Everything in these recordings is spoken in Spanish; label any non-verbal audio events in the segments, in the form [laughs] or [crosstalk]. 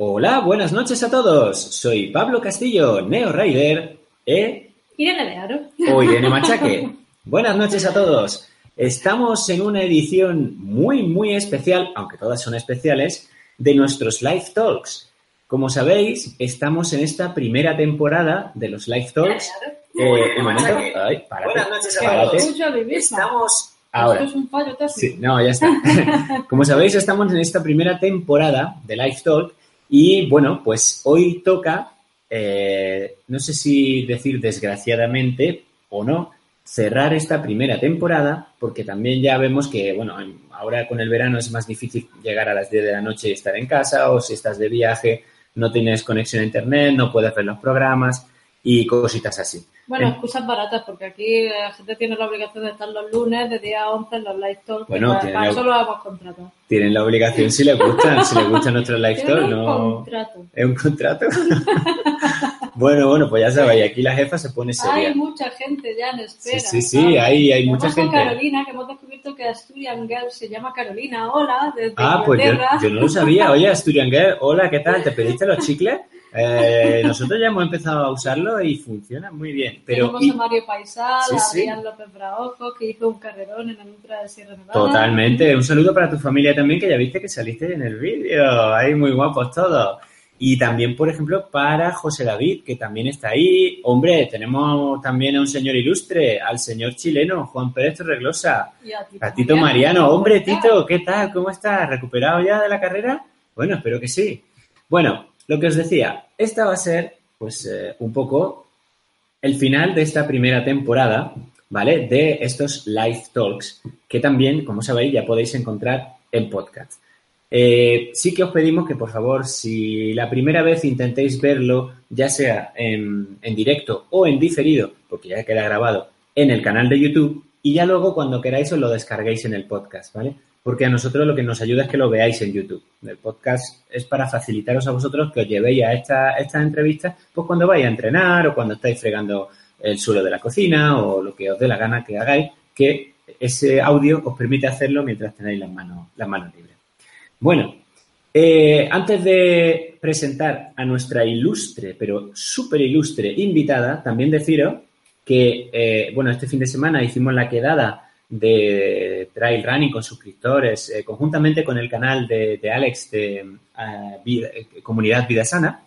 Hola, buenas noches a todos. Soy Pablo Castillo, Neo Rider, ¿eh? Irene de Aro. O Irene Machaque. [laughs] buenas noches a todos. Estamos en una edición muy, muy especial, aunque todas son especiales, de nuestros Live Talks. Como sabéis, estamos en esta primera temporada de los Live Talks. Eh, un momento. Ay, párate, Buenas noches a todos. Estamos Ahora. Esto es un fallo. Sí, no, ya está. [laughs] Como sabéis, estamos en esta primera temporada de Live Talk y bueno, pues hoy toca, eh, no sé si decir desgraciadamente o no, cerrar esta primera temporada porque también ya vemos que, bueno, en- ahora con el verano es más difícil llegar a las 10 de la noche y estar en casa o si estás de viaje, no tienes conexión a internet, no puedes ver los programas y cositas así. Bueno, excusas baratas, porque aquí la gente tiene la obligación de estar los lunes de día 11 en los live talks. que Bueno, para, tiene para la- eso lo hemos contratado. Tienen la obligación si les gustan, si les gustan nuestros Live Talk, un no... contrato. ¿Es un contrato? [laughs] bueno, bueno, pues ya sabéis, aquí la jefa se pone seria. Hay mucha gente ya en espera. Sí, sí, sí, ¿sabes? hay- hay mucha gente. Carolina, que hemos descubierto que Asturian Girl se llama Carolina. Hola, desde Ah, pues yo, yo no lo sabía. Oye, [laughs] Asturian Girl, hola, ¿qué tal? ¿Te pediste los chicles? Eh, nosotros ya hemos empezado a usarlo y funciona muy bien. Pero Tenemos y- a Mario Paisal, Sí, a sí. Adrián López Braojo, que hizo un carrerón en el Ultra de Sierra Nevada. totalmente, un saludo para tu familia también, que ya viste que saliste en el vídeo. Ahí muy guapos todos. Y también, por ejemplo, para José David, que también está ahí. Hombre, tenemos también a un señor ilustre, al señor chileno, Juan Pérez Torreglosa. Y a Tito, A Tito Mariano, hombre, Tito, ¿qué tal? ¿Cómo estás? ¿Recuperado ya de la carrera? Bueno, espero que sí. Bueno, lo que os decía, esta va a ser, pues, eh, un poco el final de esta primera temporada, ¿vale? De estos live talks, que también, como sabéis, ya podéis encontrar en podcast. Eh, sí que os pedimos que, por favor, si la primera vez intentéis verlo, ya sea en, en directo o en diferido, porque ya queda grabado en el canal de YouTube, y ya luego cuando queráis os lo descarguéis en el podcast, ¿vale? Porque a nosotros lo que nos ayuda es que lo veáis en YouTube. El podcast es para facilitaros a vosotros que os llevéis a esta- estas entrevistas, pues cuando vais a entrenar o cuando estáis fregando el suelo de la cocina o lo que os dé la gana que hagáis, que ese audio os permite hacerlo mientras tenéis las manos, las manos libres. Bueno, eh, antes de presentar a nuestra ilustre, pero súper ilustre invitada, también deciros que, eh, bueno, este fin de semana hicimos la quedada de Trail Running con suscriptores, eh, conjuntamente con el canal de, de Alex de eh, Vida- eh, Comunidad Vida Sana,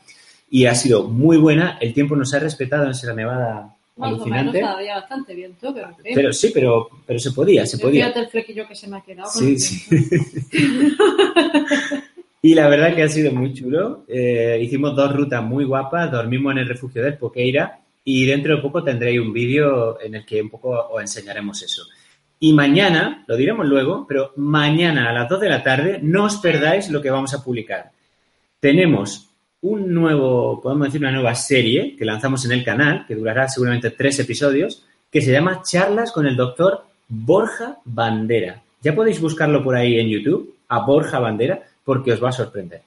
y ha sido muy buena. El tiempo nos ha respetado en Sierra Nevada Más o menos alucinante. todavía bastante bien, tú, pero. Pero sí, pero, pero se podía, se podía. Fíjate el flequillo que se me ha quedado. Sí, sí. [laughs] Y la verdad que ha sido muy chulo. Eh, hicimos dos rutas muy guapas, dormimos en el refugio del Poqueira y dentro de poco tendréis un vídeo en el que un poco os enseñaremos eso. Y mañana, lo diremos luego, pero mañana a las 2 de la tarde no os perdáis lo que vamos a publicar. Tenemos un nuevo, podemos decir, una nueva serie que lanzamos en el canal, que durará seguramente tres episodios, que se llama Charlas con el doctor Borja Bandera. Ya podéis buscarlo por ahí en YouTube, a Borja Bandera, porque os va a sorprender.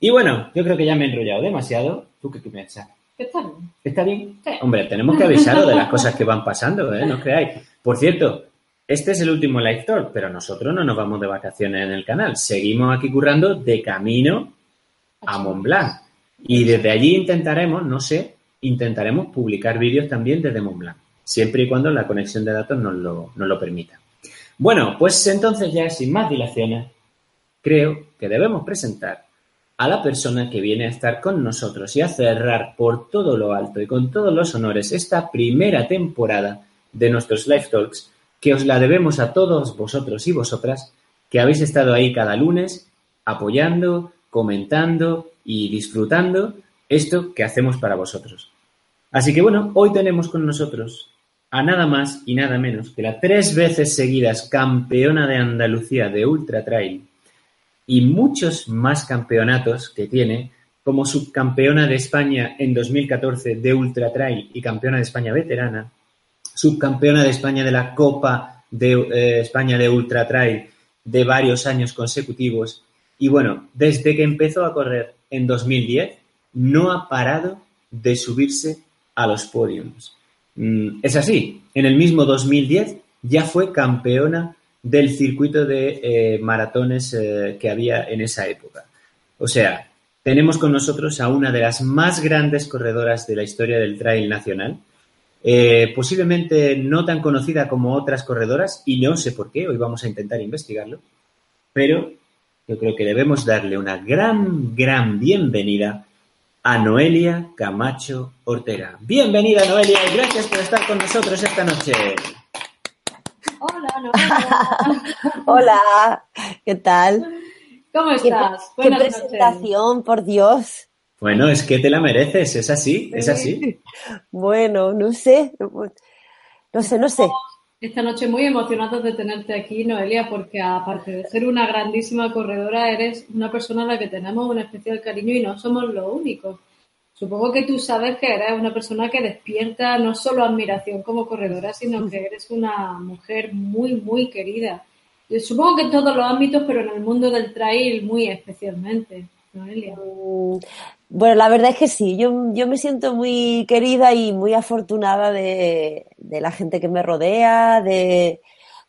Y bueno, yo creo que ya me he enrollado demasiado. ¿Tú qué piensas? ¿Qué tal? ¿Está bien? Sí. Hombre, tenemos que avisaros de las cosas que van pasando, ¿eh? No os creáis. Por cierto, este es el último live talk, pero nosotros no nos vamos de vacaciones en el canal. Seguimos aquí currando de camino a Mont Blanc. Y desde allí intentaremos, no sé, intentaremos publicar vídeos también desde Mont Blanc, siempre y cuando la conexión de datos nos lo, nos lo permita. Bueno, pues entonces ya sin más dilaciones, creo que debemos presentar a la persona que viene a estar con nosotros y a cerrar por todo lo alto y con todos los honores esta primera temporada de nuestros Live Talks, que os la debemos a todos vosotros y vosotras que habéis estado ahí cada lunes apoyando, comentando y disfrutando esto que hacemos para vosotros. Así que bueno, hoy tenemos con nosotros a nada más y nada menos que la tres veces seguidas campeona de Andalucía de Ultra Trail y muchos más campeonatos que tiene, como subcampeona de España en 2014 de Ultra Trail y campeona de España veterana, subcampeona de España de la Copa de eh, España de Ultra Trail de varios años consecutivos. Y bueno, desde que empezó a correr en 2010, no ha parado de subirse a los podiums. Mm, es así, en el mismo 2010 ya fue campeona del circuito de eh, maratones eh, que había en esa época. O sea, tenemos con nosotros a una de las más grandes corredoras de la historia del trail nacional. Eh, posiblemente no tan conocida como otras corredoras, y no sé por qué, hoy vamos a intentar investigarlo, pero yo creo que debemos darle una gran, gran bienvenida a Noelia Camacho Ortega. Bienvenida, Noelia, y gracias por estar con nosotros esta noche. Hola, Noelia. [laughs] Hola, ¿qué tal? ¿Cómo estás? Qué, qué presentación, por Dios. Bueno, es que te la mereces, es así, es así. Bueno, no sé, no sé, no sé. Esta noche muy emocionados de tenerte aquí, Noelia, porque aparte de ser una grandísima corredora, eres una persona a la que tenemos un especial cariño y no somos los únicos. Supongo que tú sabes que eres una persona que despierta no solo admiración como corredora, sino que eres una mujer muy, muy querida. Supongo que en todos los ámbitos, pero en el mundo del trail muy especialmente, Noelia. Bueno, la verdad es que sí, yo, yo me siento muy querida y muy afortunada de, de la gente que me rodea, de,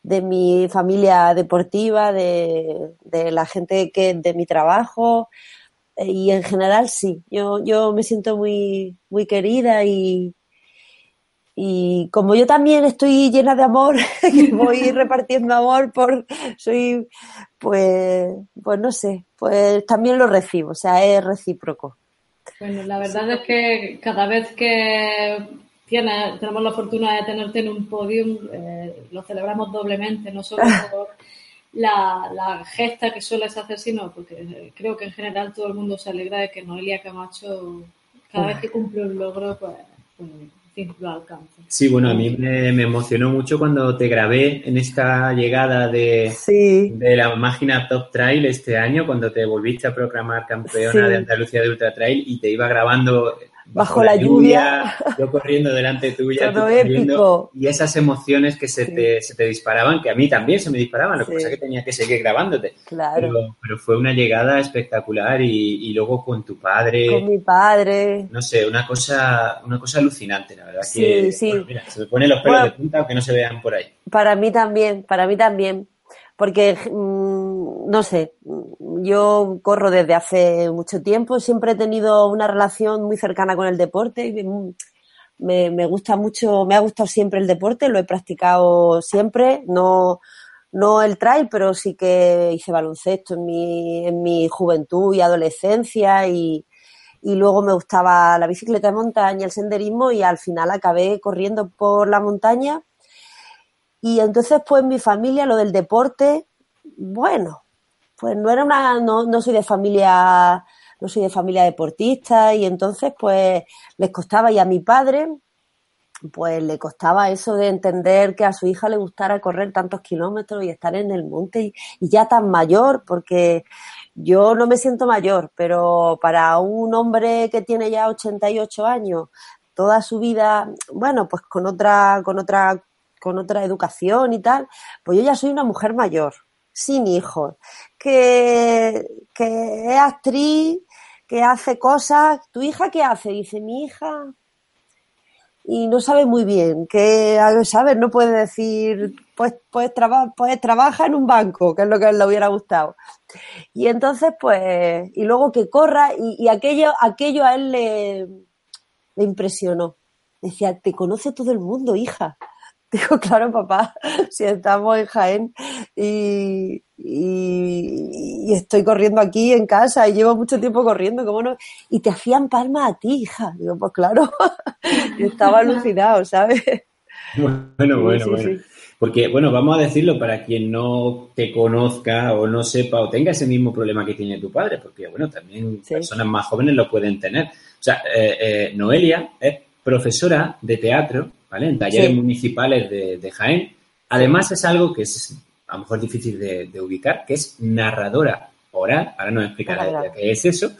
de mi familia deportiva, de, de, la gente que de mi trabajo. Y en general sí, yo, yo me siento muy, muy querida y, y como yo también estoy llena de amor, [laughs] voy [laughs] repartiendo amor por, soy, pues, pues no sé, pues también lo recibo, o sea, es recíproco. Bueno, la verdad es que cada vez que tiene, tenemos la fortuna de tenerte en un podium, eh, lo celebramos doblemente, no solo [laughs] por la, la, gesta que sueles hacer, sino porque creo que en general todo el mundo se alegra de que Noelia Camacho, cada vez que cumple un logro, pues, Sí, bueno, a mí me, me, emocionó mucho cuando te grabé en esta llegada de, sí. de la máquina Top Trail este año, cuando te volviste a proclamar campeona Sí. de Andalucía de Ultra Trail y te iba grabando Bajo la lluvia. [laughs] yo corriendo delante tuya, Todo épico. y esas emociones que se, Sí. te, se te disparaban, que a mí también se me disparaban, lo que Sí. pasa es que tenía que seguir grabándote. Claro. Pero, pero fue una llegada espectacular y, y luego con tu padre, Con mi padre. no sé, una cosa, una cosa alucinante, la verdad. Sí, que, sí. bueno, mira, se me ponen los pelos Bueno. de punta aunque no se vean por ahí. Para mí también, para mí también. Porque, mm, no sé, yo corro desde hace mucho tiempo, siempre he tenido una relación muy cercana con el deporte. y Me, me gusta mucho, me ha gustado siempre el deporte, lo he practicado siempre, no, no el trail, pero sí que hice baloncesto en mi, en mi juventud y adolescencia y, y luego me gustaba la bicicleta de montaña, el senderismo y al final acabé corriendo por la montaña y entonces, pues, mi familia, lo del deporte, bueno, pues no era una, no, no soy de familia, no soy de familia deportista y entonces, pues, les costaba. Y a mi padre, pues, le costaba eso de entender que a su hija le gustara correr tantos kilómetros y estar en el monte y, y ya tan mayor, porque yo no me siento mayor, pero para un hombre que tiene ya 88 años, toda su vida, bueno, pues con otra, con otra con otra educación y tal, pues yo ya soy una mujer mayor, sin hijos, que, que es actriz, que hace cosas. ¿Tu hija qué hace? Dice mi hija. Y no sabe muy bien, que, ¿sabes? No puede decir, pues, pues, traba, pues trabaja en un banco, que es lo que le hubiera gustado. Y entonces, pues, y luego que corra, y, y aquello, aquello a él le, le impresionó. Decía, te conoce todo el mundo, hija. [laughs] Digo, claro, papá, [laughs] si estamos en Jaén y, y, y, estoy corriendo aquí en casa y llevo mucho tiempo corriendo, ¿cómo no? Y te hacían palmas a ti, hija. Digo, pues claro, [laughs] yo estaba alucinado, ¿sabes? Bueno, bueno, sí, bueno. sí. Porque, bueno, vamos a decirlo para quien no te conozca o no sepa o tenga ese mismo problema que tiene tu padre, porque, bueno, también Sí. personas más jóvenes lo pueden tener. O sea, eh, eh, Noelia es profesora de teatro, ¿vale? En talleres Sí. municipales de, de Jaén. Además, es algo que es a lo mejor difícil de, de ubicar, que es narradora oral. Ahora nos explicará qué es eso.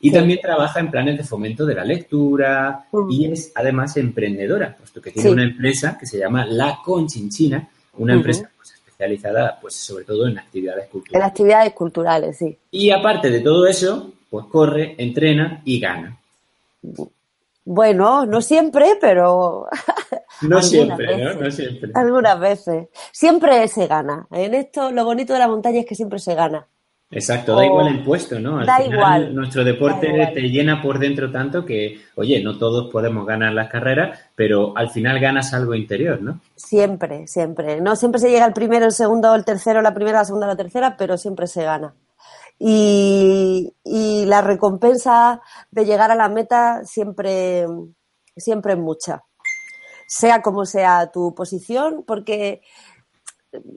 Y Sí. también trabaja en planes de fomento de la lectura Mm. y es además emprendedora, puesto que tiene Sí. una empresa que se llama La Conchinchina, una Ujú. empresa pues, especializada pues sobre todo en actividades En culturales. actividades culturales, sí. Y aparte de todo eso, pues corre, entrena y gana. Bueno, no siempre, pero [laughs] No Algunas siempre, ¿no? veces. No siempre. algunas veces. Siempre se gana. En esto, lo bonito de la montaña es que siempre se gana. Exacto, da igual el puesto, ¿no? Al da final, igual. Nuestro deporte te llena por dentro tanto que, oye, no todos podemos ganar las carreras, pero al final ganas algo interior, ¿no? Siempre, siempre. No siempre se llega el primero, el segundo, el tercero, la primera, la segunda, la tercera, pero siempre se gana. Y, y la recompensa de llegar a la meta siempre, siempre es mucha. Sea como sea tu posición, porque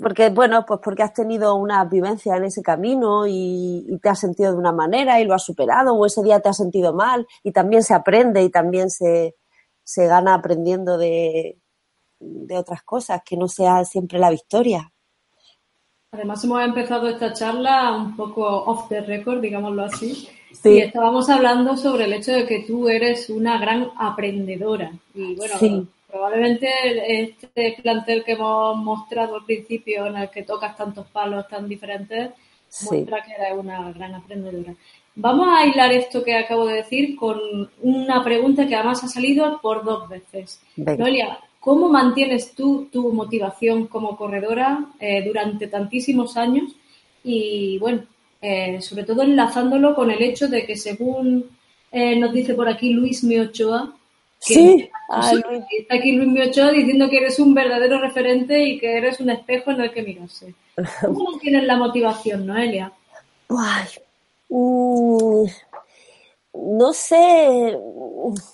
porque bueno, pues porque has tenido una vivencia en ese camino y, te has sentido de una manera y lo has superado, o ese día te has sentido mal, y también se aprende y también se, se gana aprendiendo de, de otras cosas, que no sea siempre la victoria. Además hemos empezado esta charla un poco off the record, digámoslo así, y estábamos hablando sobre el hecho de que tú eres una gran aprendedora. Y bueno, Probablemente este plantel que hemos mostrado al principio, en el que tocas tantos palos tan diferentes, muestra que eres una gran aprendedora. Vamos a aislar esto que acabo de decir con una pregunta que además ha salido por dos veces. Noelia, ¿cómo mantienes tú tu motivación como corredora eh, durante tantísimos años? Y bueno, eh, sobre todo enlazándolo con el hecho de que según eh, nos dice por aquí Luis Miochoa, Sí, está aquí Luis Miochoa diciendo que eres un verdadero referente y que eres un espejo en el que mirarse. ¿Cómo tienes la motivación, Noelia? Mm, no sé,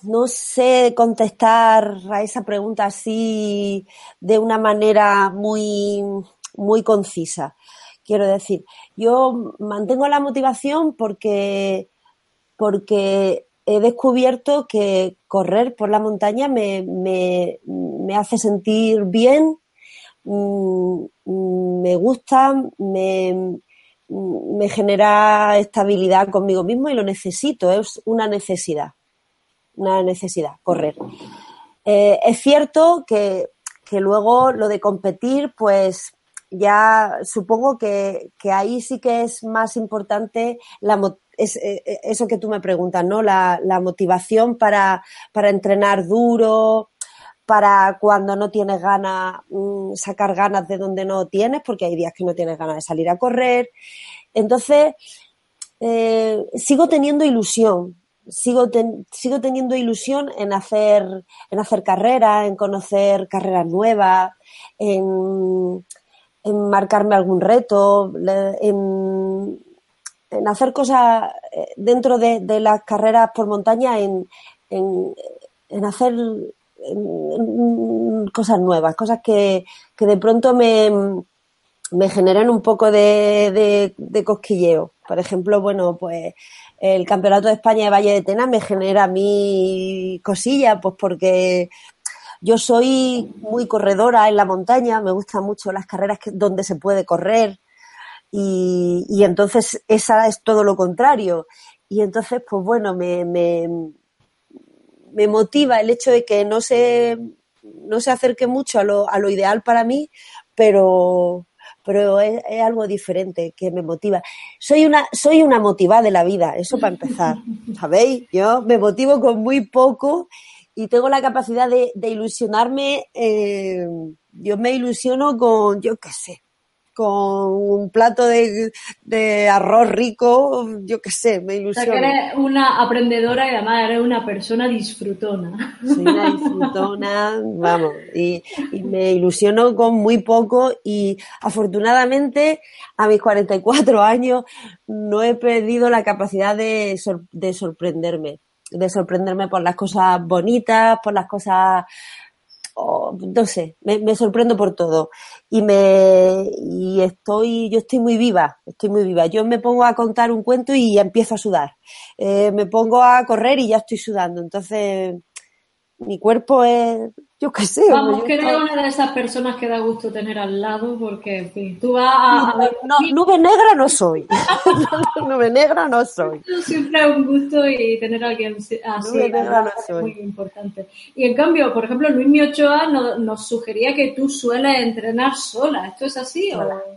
no sé contestar a esa pregunta así de una manera muy, muy concisa. Quiero decir, yo mantengo la motivación porque, porque he descubierto que correr por la montaña me, me, me hace sentir bien, mm, me gusta, me, me genera estabilidad conmigo mismo y lo necesito, es una necesidad, una necesidad, correr. Eh, es cierto que, que, luego lo de competir, pues ya supongo que, que ahí sí que es más importante la, eh, eh, eso que tú me preguntas, ¿no? La, motivación para, entrenar duro, para cuando no tienes ganas, mm, sacar ganas de donde no tienes, porque hay días que no tienes ganas de salir a correr. Entonces, eh, sigo teniendo ilusión, sigo, sigo teniendo ilusión en hacer, en hacer carreras, en conocer carreras nuevas, en, en marcarme algún reto, en hacer cosas eh, dentro de, las carreras por montaña, en, en, hacer cosas nuevas, cosas que, que de pronto me, me generen un poco de, de, cosquilleo. Por ejemplo, bueno, pues el Campeonato de España de Valle de Tena me genera a mí cosilla, pues porque yo soy muy corredora en la montaña, me gustan mucho las carreras que, donde se puede correr, y, entonces esa es todo lo contrario. Y entonces, pues bueno, me, me, me motiva el hecho de que no se, no se acerque mucho a lo, a lo ideal para mí, pero, pero es, algo diferente que me motiva. Soy una, soy una motivada de la vida, eso para empezar, [laughs] ¿sabéis? Yo me motivo con muy poco y tengo la capacidad de, de ilusionarme, eh, yo me ilusiono con, yo qué sé, con un plato de, de arroz rico, yo qué sé, me ilusiona. O sea, que eres una aprendedora y además eres una persona disfrutona. Soy una disfrutona, vamos, y, y, me ilusiono con muy poco y afortunadamente a mis 44 años no he perdido la capacidad de, de sorprenderme, de sorprenderme por las cosas bonitas, por las cosas no sé, me, sorprendo por todo. Y me, y estoy, yo estoy muy viva, estoy muy viva. Yo me pongo a contar un cuento y empiezo a sudar. Eh, me pongo a correr y ya estoy sudando. Entonces, mi cuerpo es, yo qué sé. Vamos, que eres una de esas personas que da gusto tener al lado porque, en fin, tú vas a... No, nube negra no soy. [laughs] nube negra no soy. Siempre es un gusto y tener a alguien así nube negra no es muy importante. Y en cambio, por ejemplo, Luis Miochoa nos, sugería que tú sueles entrenar sola. ¿Esto es así o...?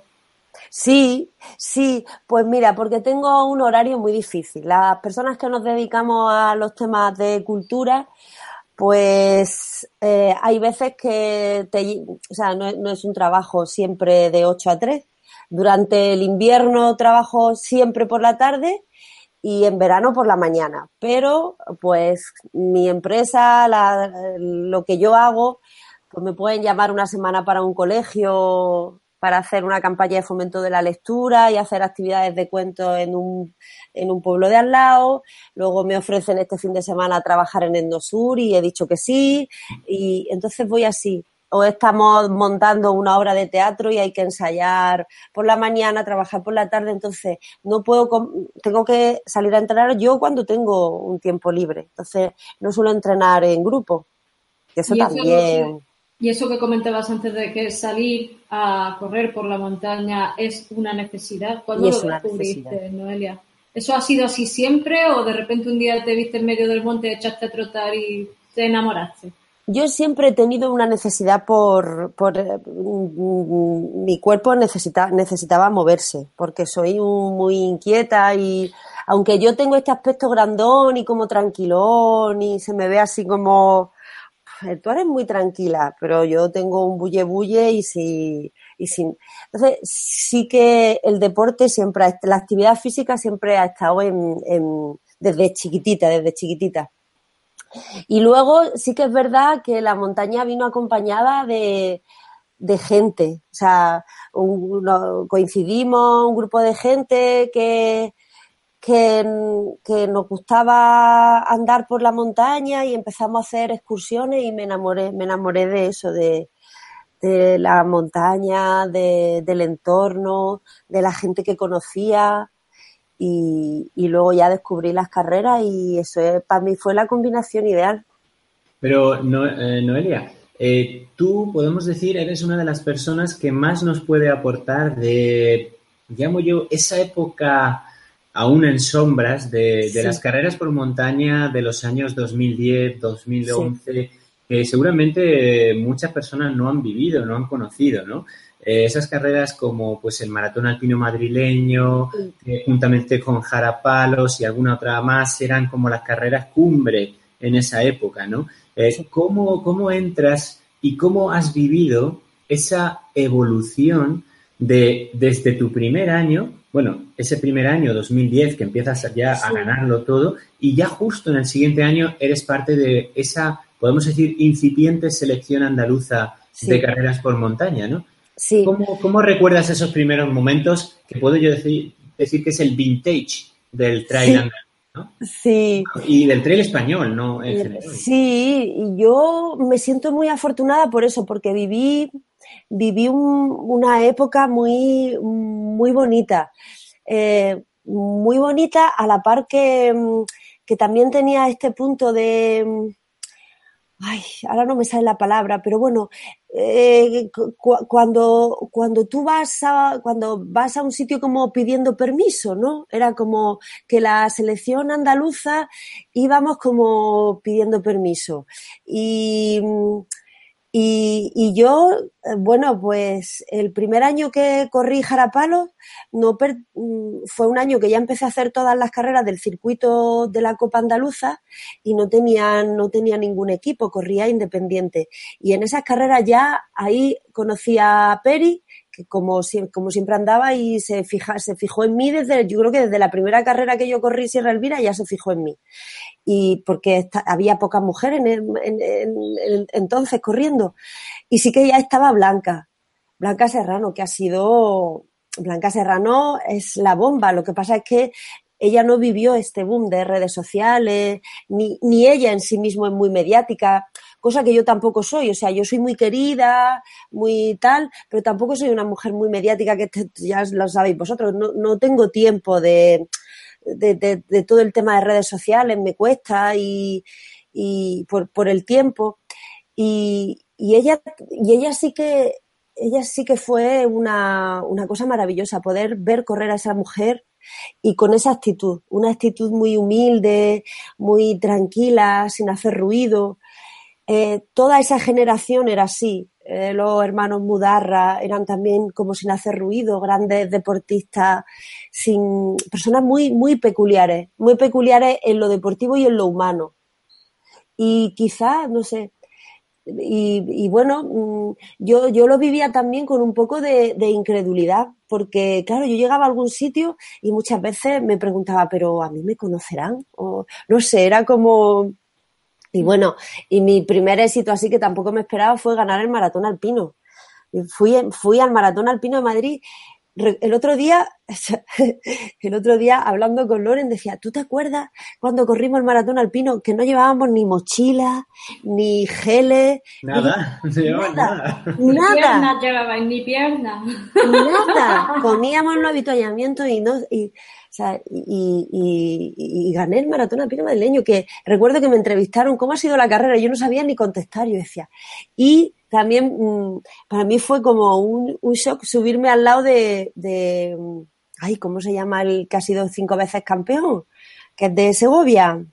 Sí, sí, pues mira, porque tengo un horario muy difícil. Las personas que nos dedicamos a los temas de cultura, pues eh, hay veces que te, o sea, no, es un trabajo siempre de 8 a 3. Durante el invierno trabajo siempre por la tarde y en verano por la mañana. Pero, pues, mi empresa, lo que yo hago, pues me pueden llamar una semana para un colegio para hacer una campaña de fomento de la lectura y hacer actividades de cuentos en un, en un pueblo de al lado. Luego me ofrecen este fin de semana trabajar en Endosur y he dicho que sí. Y entonces voy así. O estamos montando una obra de teatro y hay que ensayar por la mañana, trabajar por la tarde. Entonces no puedo, tengo que salir a entrenar yo cuando tengo un tiempo libre. Entonces no suelo entrenar en grupo. Eso también. Y eso que comentabas antes de que salir a correr por la montaña es una necesidad. ¿Cuándo lo descubriste, Noelia? ¿Eso ha sido así siempre o de repente un día te viste en medio del monte, echaste a trotar y te enamoraste? Yo siempre he tenido una necesidad por, por mm, mi cuerpo necesita, necesitaba moverse, porque soy muy inquieta y aunque yo tengo este aspecto grandón y como tranquilón y se me ve así como tú eres muy tranquila, pero yo tengo un bulle bulle y si, y sin. Entonces, sí que el deporte siempre, la actividad física siempre ha estado en, desde chiquitita, desde chiquitita. Y luego sí que es verdad que la montaña vino acompañada de, de gente. O sea, coincidimos un grupo de gente que, que, nos gustaba andar por la montaña y empezamos a hacer excursiones y me enamoré, me enamoré de eso, de, la montaña, de, del entorno, de la gente que conocía y, y, luego ya descubrí las carreras y eso para mí fue la combinación ideal. Pero no, eh, Noelia, eh, tú podemos decir eres una de las personas que más nos puede aportar de, llamo yo, esa época aún en sombras de, las carreras por montaña de los años 2010, 2011, que seguramente muchas personas no han vivido, no han conocido, ¿no? Eh, esas carreras como pues el maratón alpino madrileño, juntamente con Jarapalos y alguna otra más, eran como las carreras cumbre en esa época, ¿no? Eh, ¿cómo, ¿Cómo entras y cómo has vivido esa evolución de desde tu primer año bueno, ese primer año, 2010, que empiezas ya a ganarlo todo y ya justo en el siguiente año eres parte de esa, podemos decir, incipiente selección andaluza de carreras por montaña, ¿no? Sí. ¿Cómo, recuerdas esos primeros momentos que puedo yo decir, decir que es el vintage del trail andaluz? ¿no? Sí. Y del trail español, ¿no? sí, y yo me siento muy afortunada por eso, porque viví viví una época muy, muy bonita. Eh, muy bonita a la par que, que también tenía este punto de, ay, ahora no me sale la palabra, pero bueno, eh, cuando, cuando tú vas a, cuando vas a un sitio como pidiendo permiso, ¿no? Era como que la selección andaluza íbamos como pidiendo permiso. Y, y, y, yo, eh, bueno, pues el primer año que corrí Jarapalo no mm, fue un año que ya empecé a hacer todas las carreras del circuito de la Copa Andaluza y no tenía, no tenía ningún equipo, corría independiente. Y en esas carreras ya ahí conocí a Peri, que como, como siempre andaba y se, fija, se fijó en mí desde, yo creo que desde la primera carrera que yo corrí Sierra Elvira ya se fijó en mí y porque había pocas mujeres en, entonces corriendo. Y sí que ya estaba Blanca, Blanca Serrano, que ha sido, Blanca Serrano es la bomba. Lo que pasa es que ella no vivió este boom de redes sociales, ni, ni ella en sí mismo es muy mediática, cosa que yo tampoco soy. O sea, yo soy muy querida, muy tal, pero tampoco soy una mujer muy mediática, que ya lo sabéis vosotros. No, no tengo tiempo de, de, todo el tema de redes sociales me cuesta y, y por, por, el tiempo. Y, y, ella, y ella sí que, ella sí que fue una, una cosa maravillosa, poder ver correr a esa mujer y con esa actitud, una actitud muy humilde, muy tranquila, sin hacer ruido. Eh, toda esa generación era así. Eh, los hermanos Mudarra eran también como sin hacer ruido, grandes deportistas, sin personas muy, muy peculiares, muy peculiares en lo deportivo y en lo humano. Y quizás, no sé, y, bueno, mm, yo, yo lo vivía también con un poco de, incredulidad, porque claro, yo llegaba a algún sitio y muchas veces me preguntaba, pero ¿a mí me conocerán? O no sé, era como... Y bueno, y mi primer éxito así que tampoco me esperaba fue ganar el maratón alpino. Fui, fui al maratón alpino de Madrid el otro día, [laughs] el otro día hablando con Loren decía, ¿tú te acuerdas cuando corrimos el maratón alpino que no llevábamos ni mochila, ni geles? Nada, [laughs] no llevábamos nada. Nada. llevaban, ni piernas. Nada. Poníamos los avituallamientos y no, y, y, gané el maratón alpino madrileño, que recuerdo que me entrevistaron cómo ha sido la carrera, yo no sabía ni contestar, yo decía, y también mm, para mí fue como un, shock subirme al lado de, de, mm, ay, ¿cómo se llama el que ha sido cinco veces campeón? Que es de Segovia.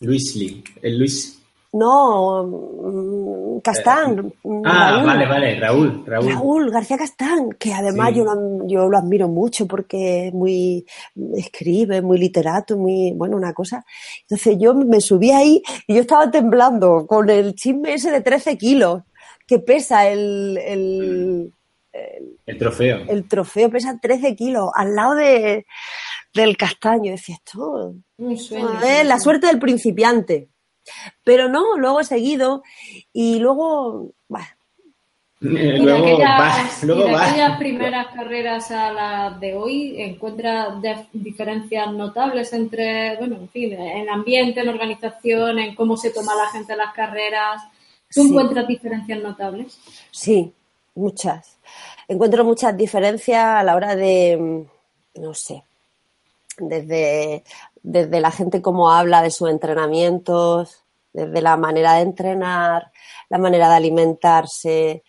Luis Lee, el Luis. No, mm, Castán. Eh, ah, vale, vale, Raúl, Raúl. Raúl García Castán, que además yo, lo, yo lo admiro mucho porque es muy, escribe, muy literato, muy, bueno, una cosa. Entonces yo me subí ahí y yo estaba temblando con el chisme ese de 13 kilos que pesa el, el, el, trofeo. El trofeo pesa 13 kilos al lado de, del castaño. Decía, esto es la suerte del principiante. Pero no, luego he seguido y luego, bueno, luego aquellas, luego aquellas primeras carreras a las de hoy encuentra diferencias notables entre, bueno, en fin, en ambiente, en organización, en cómo se toma la gente las carreras. ¿Tú encuentras diferencias notables? Sí, muchas. Encuentro muchas diferencias a la hora de, mm, no sé, desde, desde la gente cómo habla de sus entrenamientos, desde la manera de entrenar, la manera de alimentarse,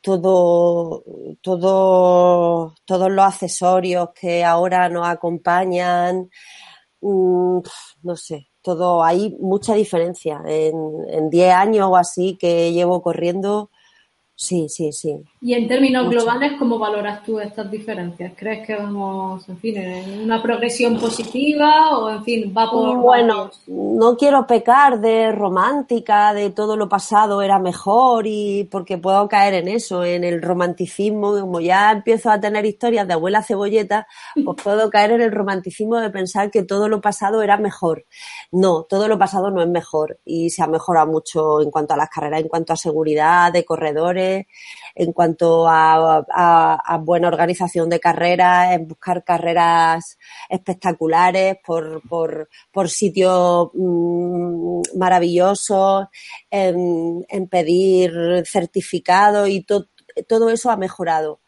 todo, todo, todos los accesorios que ahora nos acompañan, mm, no sé, todo, hay mucha diferencia. En 10 años o así que llevo corriendo, Sí, sí, sí. Y en términos globales, ¿cómo valoras tú estas diferencias? ¿Crees que vamos, en fin, en una progresión positiva o, en fin, va por... Bueno, no quiero pecar de romántica, de todo lo pasado era mejor y porque puedo caer en eso, en el romanticismo, como ya empiezo a tener historias de abuela cebolleta, pues puedo caer en el romanticismo de pensar que todo lo pasado era mejor. No, todo lo pasado no es mejor y se ha mejorado mucho en cuanto a las carreras, en cuanto a seguridad de corredores en cuanto a, buena organización de carreras, en buscar carreras espectaculares por, por, sitios mm, maravillosos, en, pedir certificados y todo eso ha mejorado.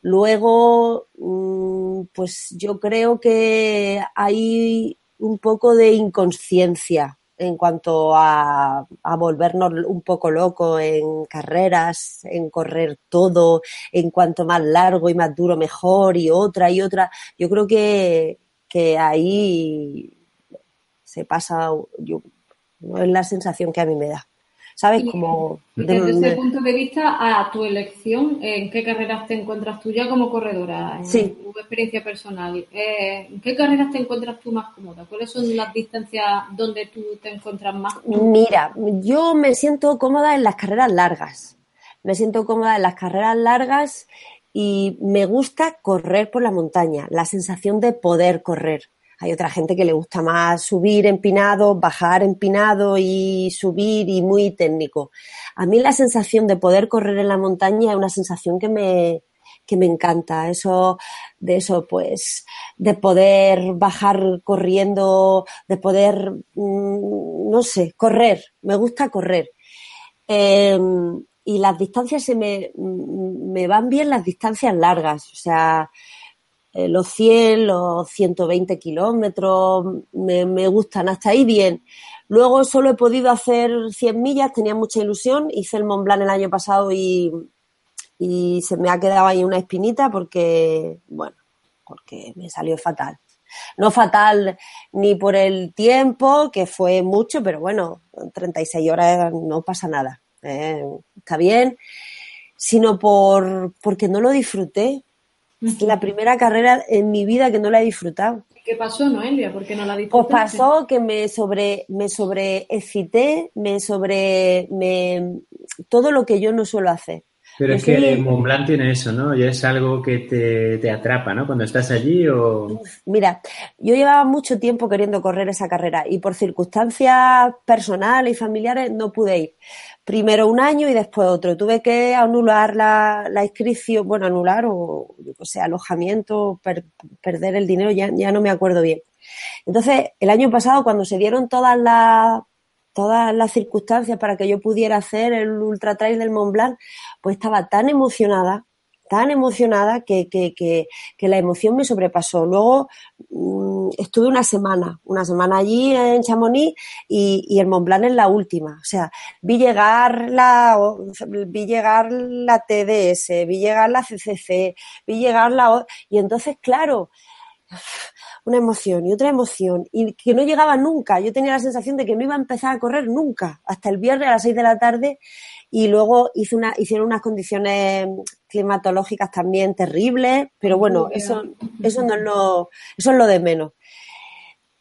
Luego, mm, pues yo creo que hay un poco de inconsciencia en cuanto a, volvernos un poco locos en carreras, en correr todo, en cuanto más largo y más duro mejor y otra y otra. Yo creo que, que ahí se pasa, yo, no es la sensación que a mí me da. ¿Sabes? Como desde ese punto de vista, a tu elección, ¿en qué carreras te encuentras tú ya como corredora? En sí. tu experiencia personal. Eh, ¿En qué carreras te encuentras tú más cómoda? ¿Cuáles son las distancias donde tú te encuentras más cómoda? Mira, yo me siento cómoda en las carreras largas. Me siento cómoda en las carreras largas y me gusta correr por la montaña, la sensación de poder correr. Hay otra gente que le gusta más subir empinado, bajar empinado y subir y muy técnico. A mí la sensación de poder correr en la montaña es una sensación que me, que me encanta. Eso, de eso, pues, de poder bajar corriendo, de poder, mm, no sé, correr. Me gusta correr. Em, y las distancias se me, me van bien las distancias largas. O sea, eh, los 100, los 120 kilómetros, me, gustan, hasta ahí bien. Luego solo he podido hacer 100 millas, tenía mucha ilusión, hice el Mont Blanc el año pasado y, y se me ha quedado ahí una espinita porque, bueno, porque me salió fatal. No fatal ni por el tiempo, que fue mucho, pero bueno, 36 horas no pasa nada. Eh, está bien, sino por porque no lo disfruté, Es la primera carrera en mi vida que no la he disfrutado. ¿Qué pasó, Noelia? ¿Por qué no la Pues disfrutaste? pasó que me sobre, me sobreexcité, me sobre, me, todo lo que yo no suelo hacer. Pero es soy- que Mont Blanc tiene eso, ¿no? Y es algo que te, te atrapa, ¿no? Cuando estás allí o... Mira, yo llevaba mucho tiempo queriendo correr esa carrera y por circunstancias personales y familiares no pude ir. Primero un año y después otro. Tuve que anular la, la inscripción, bueno, anular o, qué sé, alojamiento, per- perder el dinero, ya, ya no me acuerdo bien. Entonces, el año pasado, cuando se dieron todas las todas las circunstancias para que yo pudiera hacer el ultra trail del Mont Blanc, pues estaba tan emocionada, tan emocionada que, que, que, la emoción me sobrepasó. Luego mm, estuve una semana, una semana allí en Chamonix y, y el Mont Blanc es la última. O sea, vi llegar la, vi llegar la TDS, vi llegar la CCC, vi llegar la, O- y entonces, claro, una emoción y otra emoción y que no llegaba nunca. Yo tenía la sensación de que no iba a empezar a correr nunca, hasta el viernes a las 6 de la tarde y luego hice una, hicieron unas condiciones climatológicas también terribles, pero bueno, eso, eso no es lo, eso es lo de menos.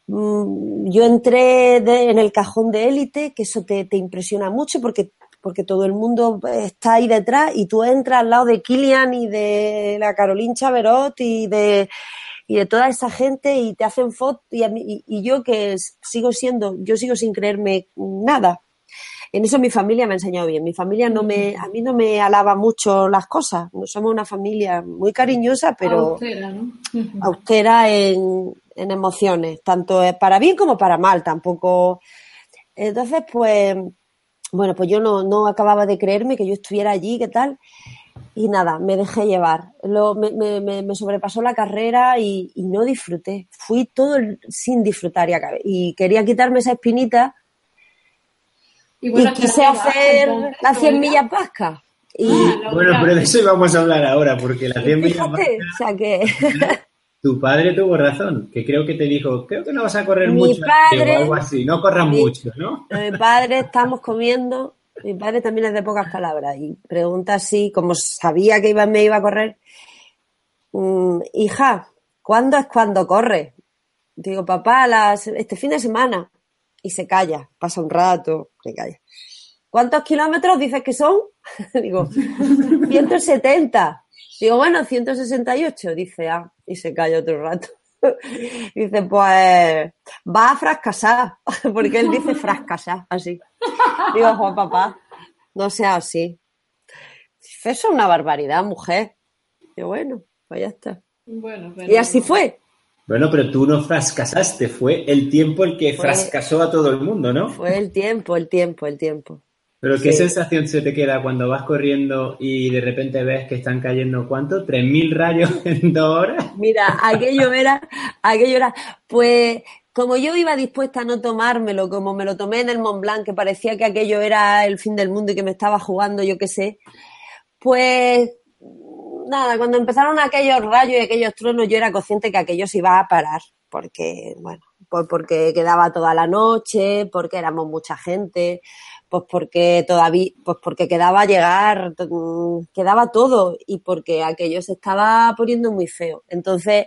Mm, Yo entré de- en el cajón de élite, que eso te, te impresiona mucho porque, porque todo el mundo está ahí detrás y tú entras al lado de Kilian y de la Caroline Chaverot y de, y de toda esa gente y te hacen fotos y, yo que sigo siendo, yo sigo sin creerme nada. En eso mi familia me ha enseñado bien. Mi familia no me, a mí no me alaba mucho las cosas. No somos una familia muy cariñosa, pero Austera, ¿no? austera en, en emociones, tanto para bien como para mal, tampoco. Entonces, pues, bueno, pues yo no, no acababa de creerme que yo estuviera allí, ¿qué tal? Y nada, me dejé llevar. Lo- me, me- me- me sobrepasó la carrera y, y no disfruté. Fui todo el- sin disfrutar y, acabé. y quería quitarme esa espinita y bueno, quise hacer las 100 Noelia. millas vascas. Y Ah, Bueno, pero de eso íbamos a hablar ahora, porque la 100 millas fíjate, o sea que... [laughs] Tu padre tuvo razón, que creo que te dijo, creo que no vas a correr Mi mucho padre- o algo así, no corras mi- mucho, ¿no? Mi padre estamos comiendo, mi padre también es de pocas palabras y pregunta así, como sabía que iba, me iba a correr, mm, hija, ¿cuándo es cuando corre? Digo, papá, este fin de semana. Y se calla, pasa un rato, se calla. ¿Cuántos kilómetros dices que son? [laughs] Digo, 170. Digo, bueno, 168. Dice, ah, y se calla otro rato. [laughs] Dice, pues va a fracasar, [laughs] porque él dice fracasar, así. [laughs] Digo, Juan papá, no sea así. Eso es una barbaridad, mujer. Digo, bueno, pues ya está. Bueno, pero- Y así fue. Bueno, pero tú no frascasaste, fue el tiempo el que Fue- frascasó a todo el mundo, ¿no? Fue el tiempo, el tiempo, el tiempo. Pero ¿qué Sí. sensación se te queda cuando vas corriendo y de repente ves que están cayendo, ¿cuánto? ¿3.000 rayos [laughs] en dos horas? Mira, aquello era, aquello era, pues como yo iba dispuesta a no tomármelo, como me lo tomé en el Mont Blanc, que parecía que aquello era el fin del mundo y que me estaba jugando, yo qué sé, pues nada, cuando empezaron aquellos rayos y aquellos truenos, yo era consciente que aquello se iba a parar, porque, bueno, pues porque quedaba toda la noche, porque éramos mucha gente, pues porque todavía, pues porque quedaba llegar, quedaba todo y porque aquello se estaba poniendo muy feo. Entonces,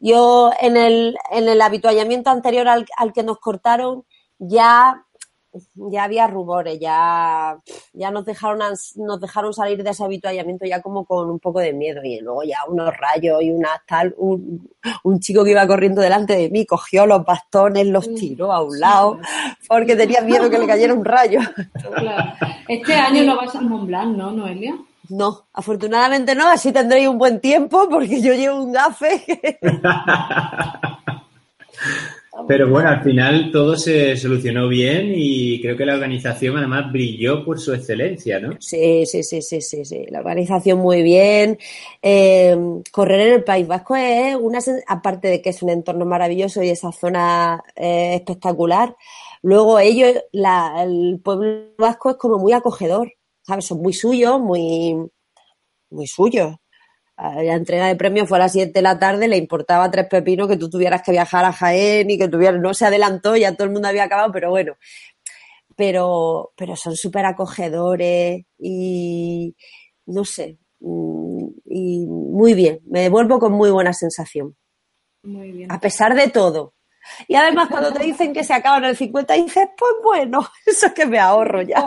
yo en el, en el habituallamiento anterior al, al que nos cortaron, ya, ya había rumores, ya, ya nos dejaron, nos dejaron salir de ese habituallamiento ya como con un poco de miedo y luego ya unos rayos y una tal, un, un chico que iba corriendo delante de mí cogió los bastones, los tiró a un lado porque tenía miedo que le cayera un rayo. Claro. Este año no vas al Mont Blanc, ¿no, Noelia? No, afortunadamente no, así tendréis un buen tiempo porque yo llevo un gafe. que- [laughs] Pero bueno, al final todo se solucionó bien y creo que la organización además brilló por su excelencia, ¿no? Sí, sí, sí, sí, sí, sí. La organización muy bien. Eh, correr en el País Vasco es una, aparte de que es un entorno maravilloso y esa zona eh, espectacular, luego ellos, la, el pueblo vasco es como muy acogedor, ¿sabes? Son muy suyos, muy, muy suyos. La entrega de premios fue a las 7 de la tarde, le importaba tres pepinos que tú tuvieras que viajar a Jaén y que tuvieras, no se adelantó, ya todo el mundo había acabado, pero bueno, pero, pero son súper acogedores y no sé, mm, y muy bien, me vuelvo con muy buena sensación. Muy bien. A pesar de todo. Y además cuando te dicen que se acaban el 50 dices, pues bueno, [laughs] eso es que me ahorro ya.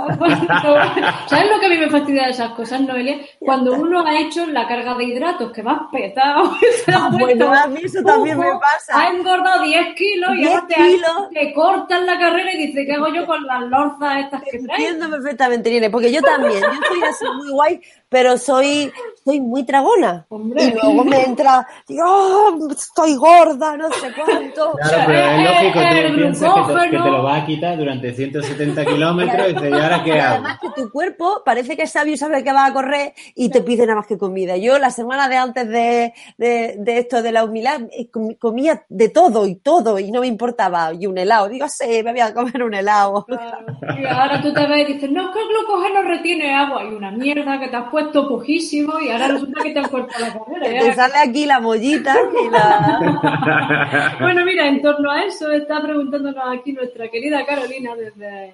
¿Sabes lo que a mí me fastidia de esas cosas, Noelia? Cuando uno ha hecho la carga de hidratos, que vas petado. [laughs] Ah, bueno, a mí eso también me pasa. Ha engordado 10 kilos y 10 ahora te, kilos. te cortan la carrera y dices, ¿qué hago yo con las lorzas estas que traes? Entiendo perfectamente, Irene, porque yo también, yo soy así muy guay, pero soy, soy muy tragona. Hombre. Y luego me entra, digo, "Ah, estoy gorda, no sé cuánto. Claro, pero es Eh, lógico, eh, tú el piensas que te, que te lo va a quitar durante 170 [laughs] kilómetros y dices, ¿y ahora qué hago? Además que tu cuerpo parece que es sabio y sabe que va a correr y te pide nada más que comida. Yo la semana de antes de, de, de esto de la humildad eh, com- comía de todo y todo y no me importaba. Y un helado, digo, sí, me voy a comer un helado. Claro. Y ahora tú te ves y dices, no, es que el glucógeno retiene agua. Y una mierda que te has puesto pujísimo y ahora resulta que te han cortado la carrera. Te sale aquí la mollita y la... [laughs] Bueno, mira, en torno a eso está preguntándonos aquí nuestra querida Carolina desde,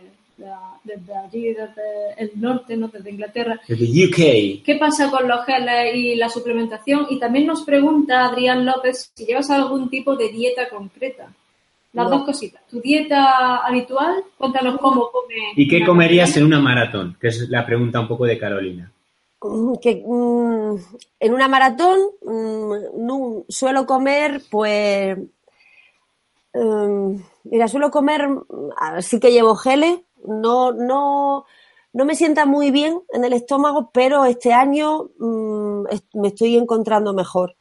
desde allí, desde el norte, no desde Inglaterra. Desde UK. ¿Qué pasa con los geles y la suplementación? Y también nos pregunta Adrián López si llevas algún tipo de dieta concreta. Las No. dos cositas. ¿Tu dieta habitual? Cuéntanos cómo come. ¿Y qué comerías en una maratón? Que es la pregunta un poco de Carolina. Mm, que mm, en una maratón mm, suelo comer pues mm, mira suelo comer así que llevo geles no no no me sienta muy bien en el estómago pero este año me estoy encontrando mejor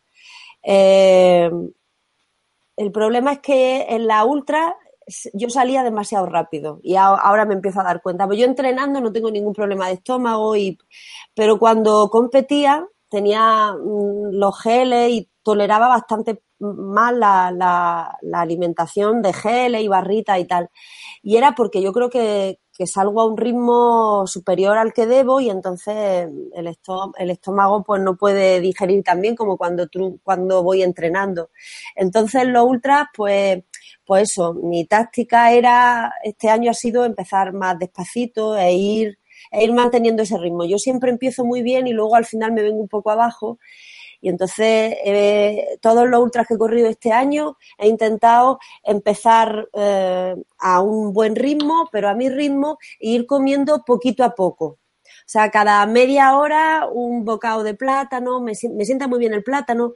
Eh, el problema es que en la ultra yo salía demasiado rápido y ahora me empiezo a dar cuenta. Pero yo entrenando no tengo ningún problema de estómago, y, pero cuando competía tenía mm, los geles y toleraba bastante más la, la- alimentación de geles y barritas y tal. Y era porque yo creo que, salgo a un ritmo superior al que debo y entonces el, estó- el estómago pues no puede digerir tan bien como cuando, cuando voy entrenando. Entonces los ultras pues pues eso, mi táctica era, este año ha sido empezar más despacito e ir, e ir manteniendo ese ritmo. Yo siempre empiezo muy bien y luego al final me vengo un poco abajo. Y entonces, eh, todos los ultras que he corrido este año, he intentado empezar eh, a un buen ritmo, pero a mi ritmo, e ir comiendo poquito a poco. O sea, cada media hora un bocado de plátano, me, me sienta muy bien el plátano,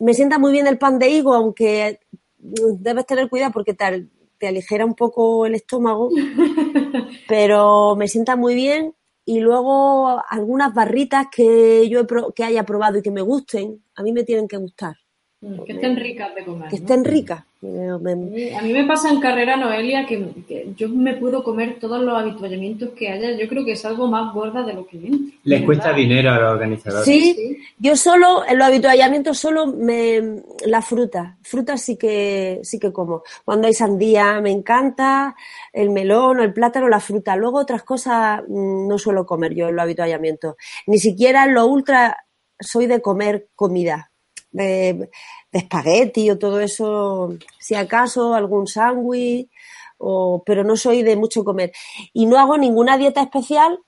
me sienta muy bien el pan de higo, aunque mm, debes tener cuidado porque te, al- te aligera un poco el estómago, [laughs] pero me sienta muy bien. Y luego algunas barritas que yo he pro- que haya probado y que me gusten, a mí me tienen que gustar, Que estén ricas de comer. que ¿no? estén ricas. A mí me pasa en carrera, Noelia, que, que yo me puedo comer todos los habituallamientos que haya. Yo creo que es algo más gorda de lo que entro. Les cuesta verdad. dinero a los organizadores. Sí, Sí. yo solo, en los habituallamientos solo me, la fruta, fruta sí que, sí que como. Cuando hay sandía me encanta, el melón, el plátano, la fruta. Luego otras cosas mm, no suelo comer yo en los habituallamientos. Ni siquiera en los ultra soy de comer comida, de, de espagueti o todo eso, si acaso algún sándwich, o, pero no soy de mucho comer. Y no hago ninguna dieta especial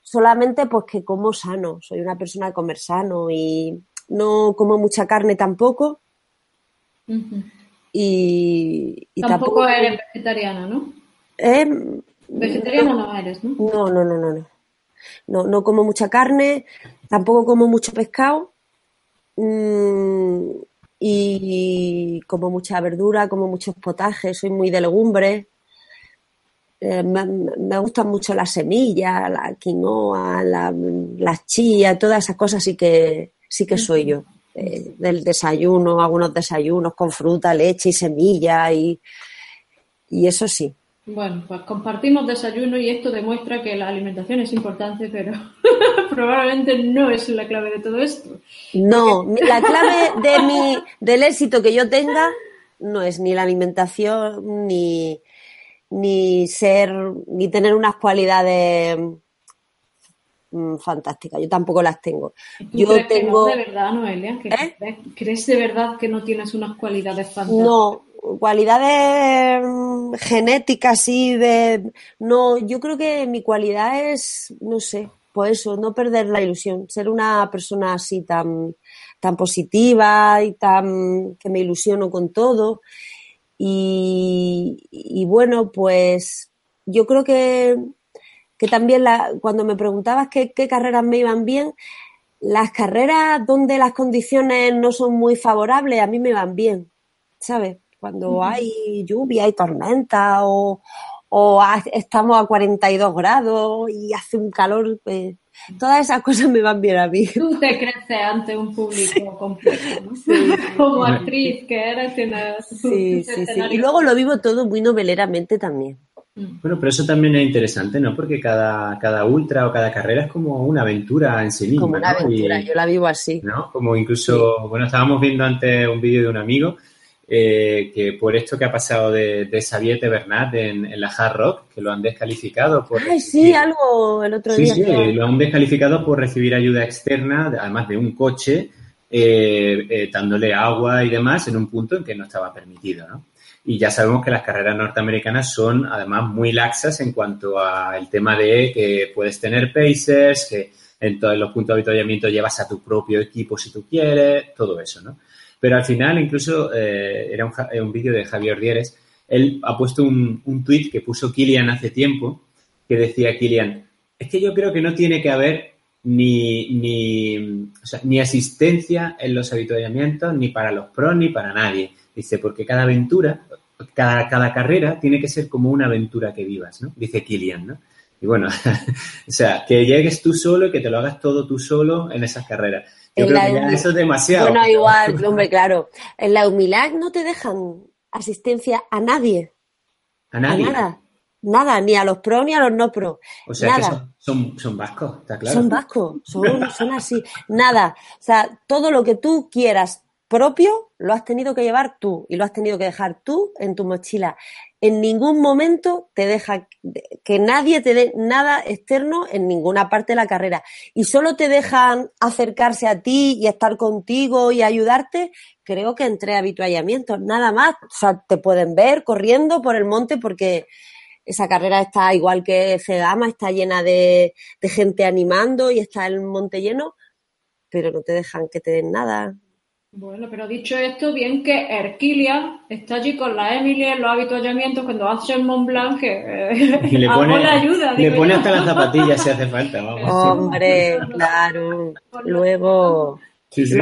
solamente pues que como sano, soy una persona de comer sano y no como mucha carne tampoco y, y Tampoco eres vegetariana, ¿no? Eh, Vegetariana no eres, ¿no? no, no, no, no, no. No, no como mucha carne, tampoco como mucho pescado mm, y como mucha verdura, como muchos potajes, soy muy de legumbres. Eh, me, me gustan mucho las semillas, la quinoa, la, las chías, todas esas cosas sí que sí que soy yo. Eh, del desayuno, algunos desayunos con fruta, leche y semilla y, y eso sí. Bueno, pues compartimos desayuno y esto demuestra que la alimentación es importante, pero [laughs] probablemente no es la clave de todo esto. No, la clave de mi, del éxito que yo tenga no es ni la alimentación, ni, ni ser, ni tener unas cualidades mm, fantásticas. Yo tampoco las tengo. ¿Tú Yo crees que tengo, no, de verdad, Noelia? ¿Que ¿Eh? crees de verdad que no tienes unas cualidades fantásticas? no, cualidades mm, genéticas, sí, de, no, yo creo que mi cualidad es, no sé, pues eso, no perder la ilusión, ser una persona así tan, tan positiva y tan que me ilusiono con todo. Y, bueno, pues yo creo que, que también la, cuando me preguntabas qué, qué carreras me iban bien, las carreras donde las condiciones no son muy favorables a mí me van bien, ¿sabes? Cuando hay lluvia y tormenta o, o estamos a 42 grados y hace un calor, pues todas esas cosas me van bien a mí. Tú te creces ante un público completo, ¿no? [laughs] Como actriz que eres. Sí, sí, sí. Y luego lo vivo todo muy noveleramente también. Mm. Bueno, pero eso también es interesante, ¿no? Porque cada, cada ultra o cada carrera es como una aventura en sí misma. Como una aventura, yo la vivo así. ¿no? Como incluso, bueno, estábamos viendo antes un vídeo de un amigo eh, que por esto que ha pasado de, de Xavier Bernat en, la Hard Rock, que lo han descalificado por... Ay, sí, algo el otro día. Sí, sí, lo han descalificado por recibir ayuda externa, además de un coche, eh, eh, dándole agua y demás en un punto en que no estaba permitido, ¿no? Y ya sabemos que las carreras norteamericanas son además muy laxas en cuanto al tema de que puedes tener pacers, que en todos los puntos de avituallamiento llevas a tu propio equipo si tú quieres, todo eso, ¿no? Pero al final, incluso, eh, era un, un vídeo de Javier Dieres, él ha puesto un, un que puso Kilian hace tiempo, que decía Kilian, es que yo creo que no tiene que haber ni, ni, ni asistencia en los habituallamientos, ni para los pros, ni para nadie. Dice, porque cada aventura, cada, cada carrera tiene que ser como una aventura que vivas, ¿no? Dice Kilian, ¿no? Y bueno, [laughs] o sea, que llegues tú solo y que te lo hagas todo tú solo en esas carreras. Yo creo que ya eso es demasiado. Bueno, [laughs] igual, hombre, claro. En la humildad no te dejan asistencia a nadie. A nadie. A nada. Nada, ni a los pro ni a los no pro. O sea, que son, son, vascos, está claro. Son vascos, son, son así. Nada. O sea, todo lo que tú quieras propio lo has tenido que llevar tú y lo has tenido que dejar tú en tu mochila en ningún momento te deja que nadie te dé nada externo en ninguna parte de la carrera y solo te dejan acercarse a ti y estar contigo y ayudarte, creo que entre habituallamientos, nada más. O sea, te pueden ver corriendo por el monte porque esa carrera está igual que Cegama, está llena de, de gente animando y está el monte lleno, pero no te dejan que te den nada, bueno, pero dicho esto, bien que Erquilia está allí con la Emily en los habituallamientos cuando hace el Mont Blanc, que eh, le [laughs] pone, la ayuda. Le pone hasta las zapatillas si hace falta, vamos. Hombre, claro. Luego... Sí, sí.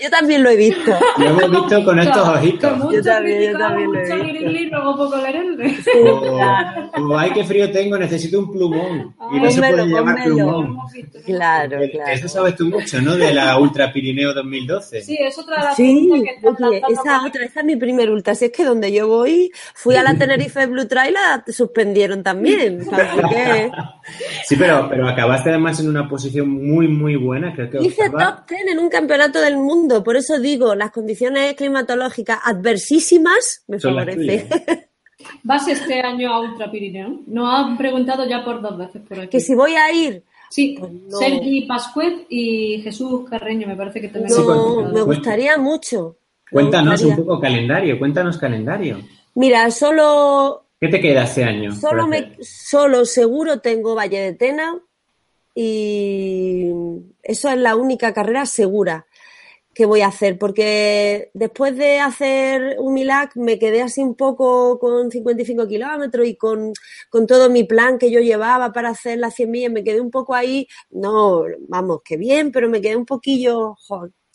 Yo también lo he visto. Lo hemos visto con estos ojitos. Yo también, yo también lo he visto. poco o, ay, qué frío tengo, necesito un plumón. y no se puede llamar plumón. Claro, claro. Eso sabes tú mucho, ¿no? De la Ultra Pirineo 2012. Sí, es otra de las sí, que esa otra, esa es mi primer ultra. Si es que donde yo voy, fui a la Tenerife Blue Trail, la suspendieron también. sí, pero, pero acabaste además en una posición muy, muy buena. Creo que Hice top 10 en un campeonato del mundo. Por eso digo, las condiciones climatológicas adversísimas me favorecen. [laughs] ¿Vas este año a Ultra Pirineo? Nos han preguntado ya por dos veces por aquí. Que si voy a ir. Sí, pues Sergi Pascuet y Jesús Carreño, me parece que también. No, me gustaría mucho. Cuéntanos un poco calendario, cuéntanos calendario. Mira, solo. ¿Qué te queda este año? Solo, me, solo seguro tengo Valle de Tena y eso es la única carrera segura que voy a hacer, porque después de hacer un Milac me quedé así un poco con 55 kilómetros y con, todo mi plan que yo llevaba para hacer las 100 millas, me quedé un poco ahí, no, vamos, que bien, pero me quedé un poquillo...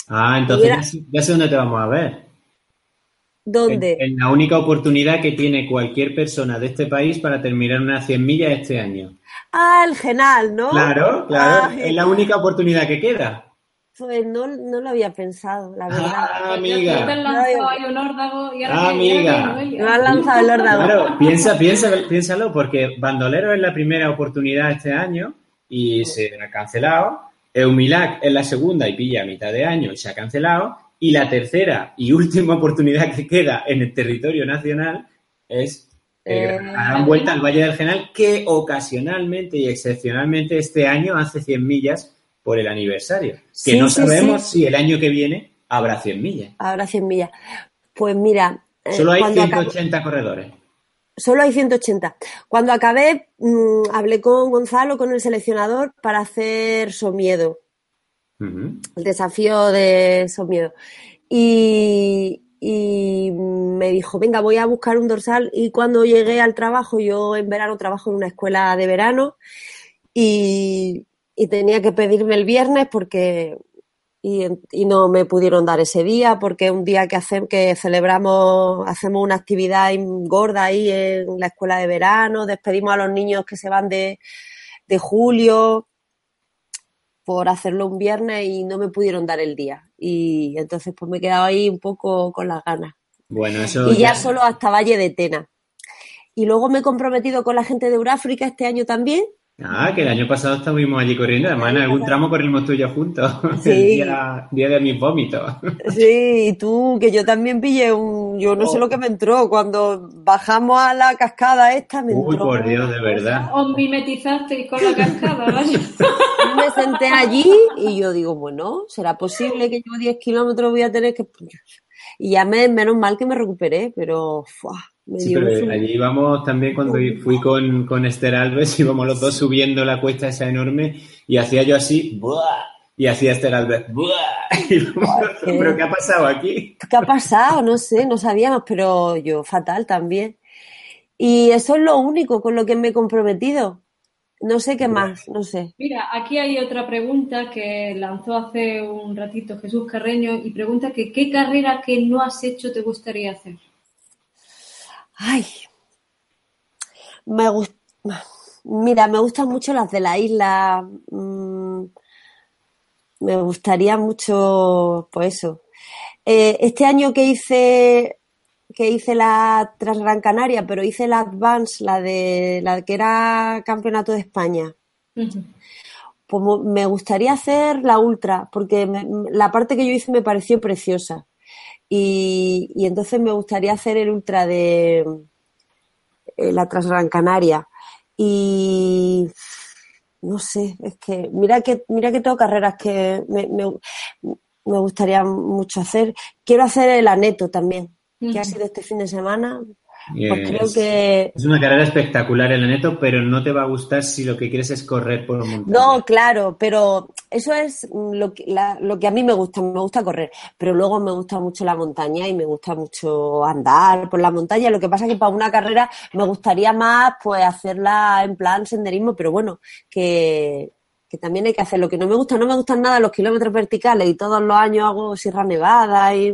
Ah, entonces ya, sé dónde te vamos a ver. ¿Dónde? En, la única oportunidad que tiene cualquier persona de este país para terminar unas 100 millas este año. Ah, el Genal, ¿no? Claro, claro. Ah, es la única oportunidad que queda. Pues no, no lo había pensado, la verdad. Ah, amiga. Ah, amiga. No has lanzado el órdago. Claro, piensa, piensa, piénsalo, porque Bandolero es la primera oportunidad este año y se ha cancelado. Eumilac es la segunda y pilla a mitad de año y se ha cancelado. Y la tercera y última [laughs] oportunidad que queda en el territorio nacional es eh, dar vuelta al Valle del Genal, que ocasionalmente y excepcionalmente este año hace 100 millas por el aniversario. Que no sabemos si el año que viene habrá 100 millas. Habrá 100 millas. Pues mira. Eh, Solo hay 180 corredores. Solo hay 180. Cuando acabé, mm, hablé con Gonzalo, con el seleccionador, para hacer Somiedo. El desafío de Somiedo. Y, y me dijo, venga, voy a buscar un dorsal. Y cuando llegué al trabajo, yo en verano trabajo en una escuela de verano y, y tenía que pedirme el viernes porque y, y no me pudieron dar ese día porque es un día que hacemos que celebramos hacemos una actividad gorda ahí en la escuela de verano despedimos a los niños que se van de, de julio por hacerlo un viernes y no me pudieron dar el día. Y entonces pues me he quedado ahí un poco con las ganas. Bueno, eso y ya solo hasta Valle de Tena. Y luego me he comprometido con la gente de Euráfrica este año también Ah, que el año pasado estuvimos allí corriendo. Además, en algún tramo corrimos tú y yo juntos. [laughs] Sí. El día, día de mis vómitos. Sí, y tú, que yo también pillé un, yo no sé lo que me entró, cuando bajamos a la cascada esta, me Uy, entró. por Dios, de verdad. Os mimetizasteis con la cascada, vaya. [laughs] Me senté allí y yo digo, bueno, ¿será posible que yo 10 kilómetros voy a tener que...? Y ya me, menos mal que me recuperé, pero ¡fua! Sí, pero allí íbamos también cuando fui con, con Esther Alves, [laughs] íbamos los dos subiendo la cuesta esa enorme y hacía yo así, ¡buah! y hacía Esther Alves, ¡buah! [laughs] Y ¿Pero qué ha pasado aquí? ¿Qué ha pasado? No sé, no sabíamos, pero yo fatal también. Y eso es lo único con lo que me he comprometido. No sé qué más, no sé. Mira, aquí hay otra pregunta que lanzó hace un ratito Jesús Carreño y pregunta que ¿qué carrera que no has hecho te gustaría hacer? Ay, me gusta. Mira, me gustan mucho las de la isla. mm, me gustaría mucho, pues eso. Eh, este año que hice que hice la Transgran Canaria, pero hice la Advance, la de la que era campeonato de España. Pues me gustaría hacer la ultra, porque me- la parte que yo hice me pareció preciosa. Y, y entonces me gustaría hacer el ultra de eh, la Transgran Canaria. Y no sé, es que mira que mira que tengo carreras que me, me, me gustaría mucho hacer. Quiero hacer el aneto también, que ha sido este fin de semana. Pues creo es, que es una carrera espectacular el neto, pero no te va a gustar si lo que quieres es correr por montaña. No, claro, pero eso es lo que, la- lo que a mí me gusta, me gusta correr, pero luego me gusta mucho la montaña y me gusta mucho andar por la montaña. Lo que pasa es que para una carrera me gustaría más pues hacerla en plan senderismo, pero bueno, que, que también hay que hacer lo que no me gusta, no me gustan nada los kilómetros verticales y todos los años hago Sierra Nevada y.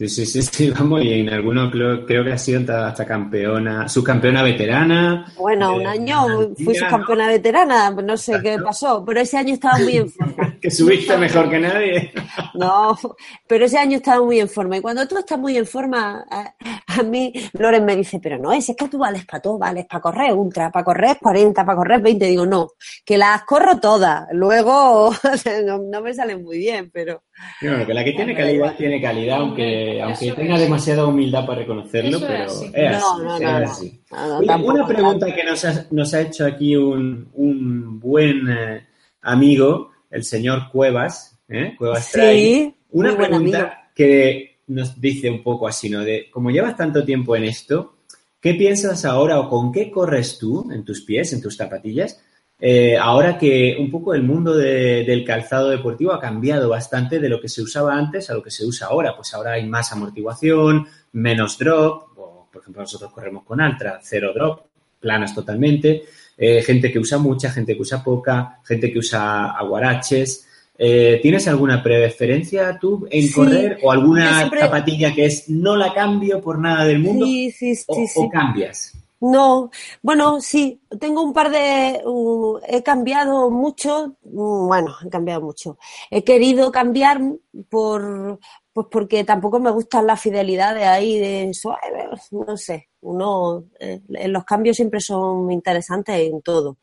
Sí, sí, sí, [laughs] sí, vamos, y en algunos creo, creo que ha sido hasta, campeona, subcampeona veterana. Bueno, un de año fui subcampeona veterana, no sé qué pasó, pero ese año estaba muy en forma. Que subiste mejor que nadie. [laughs] No, pero ese año estaba muy en forma. Y cuando tú estás muy en forma, a, a mí Loren me dice, pero no, es, es que tú vales para todo, vales para correr ultra, para correr 40, para correr 20. Digo, no, que las corro todas. Luego [laughs] no, no me salen muy bien, pero Bueno, que la que tiene calidad tiene calidad, aunque, aunque tenga es. demasiada humildad para reconocerlo, es pero así. es no, así, no, es no, no. así. No, no, Oye, tampoco una pregunta tanto. que nos ha, nos ha hecho aquí un, un buen eh, amigo, el señor Cuevas, ¿eh? Cuevas. Sí, Una pregunta que nos dice un poco así, ¿no? De, como llevas tanto tiempo en esto, ¿qué piensas ahora o con qué corres tú en tus pies, en tus zapatillas? eh, ahora que un poco el mundo de- del calzado deportivo ha cambiado bastante de lo que se usaba antes a lo que se usa ahora. Pues ahora hay más amortiguación, menos drop. o, por ejemplo, nosotros corremos con Altra, cero drop, planas totalmente. Eh, gente que usa mucha, gente que usa poca, gente que usa aguaraches. Eh, ¿Tienes alguna preferencia tú en Sí, correr o alguna siempre- zapatilla que es no la cambio por nada del mundo Sí, sí, o, sí, o sí. cambias? No, bueno, sí, tengo un par de, uh, he cambiado mucho, mm, bueno, he cambiado mucho. He querido cambiar por, pues porque tampoco me gustan las fidelidades ahí de ay, no sé, uno, eh, los cambios siempre son interesantes en todo.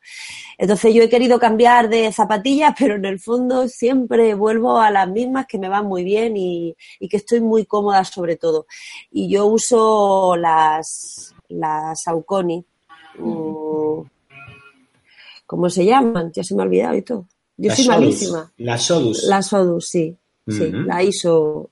Entonces yo he querido cambiar de zapatillas, [laughs] pero en el fondo siempre vuelvo a las mismas que me van muy bien y, y que estoy muy cómoda sobre todo. Y yo uso las, las Saucony. mm, ¿Cómo se llaman? Ya se me ha olvidado y todo. Yo La soy Sodus, malísima. La Sodus. La Sodus, sí. Sí, la ISO.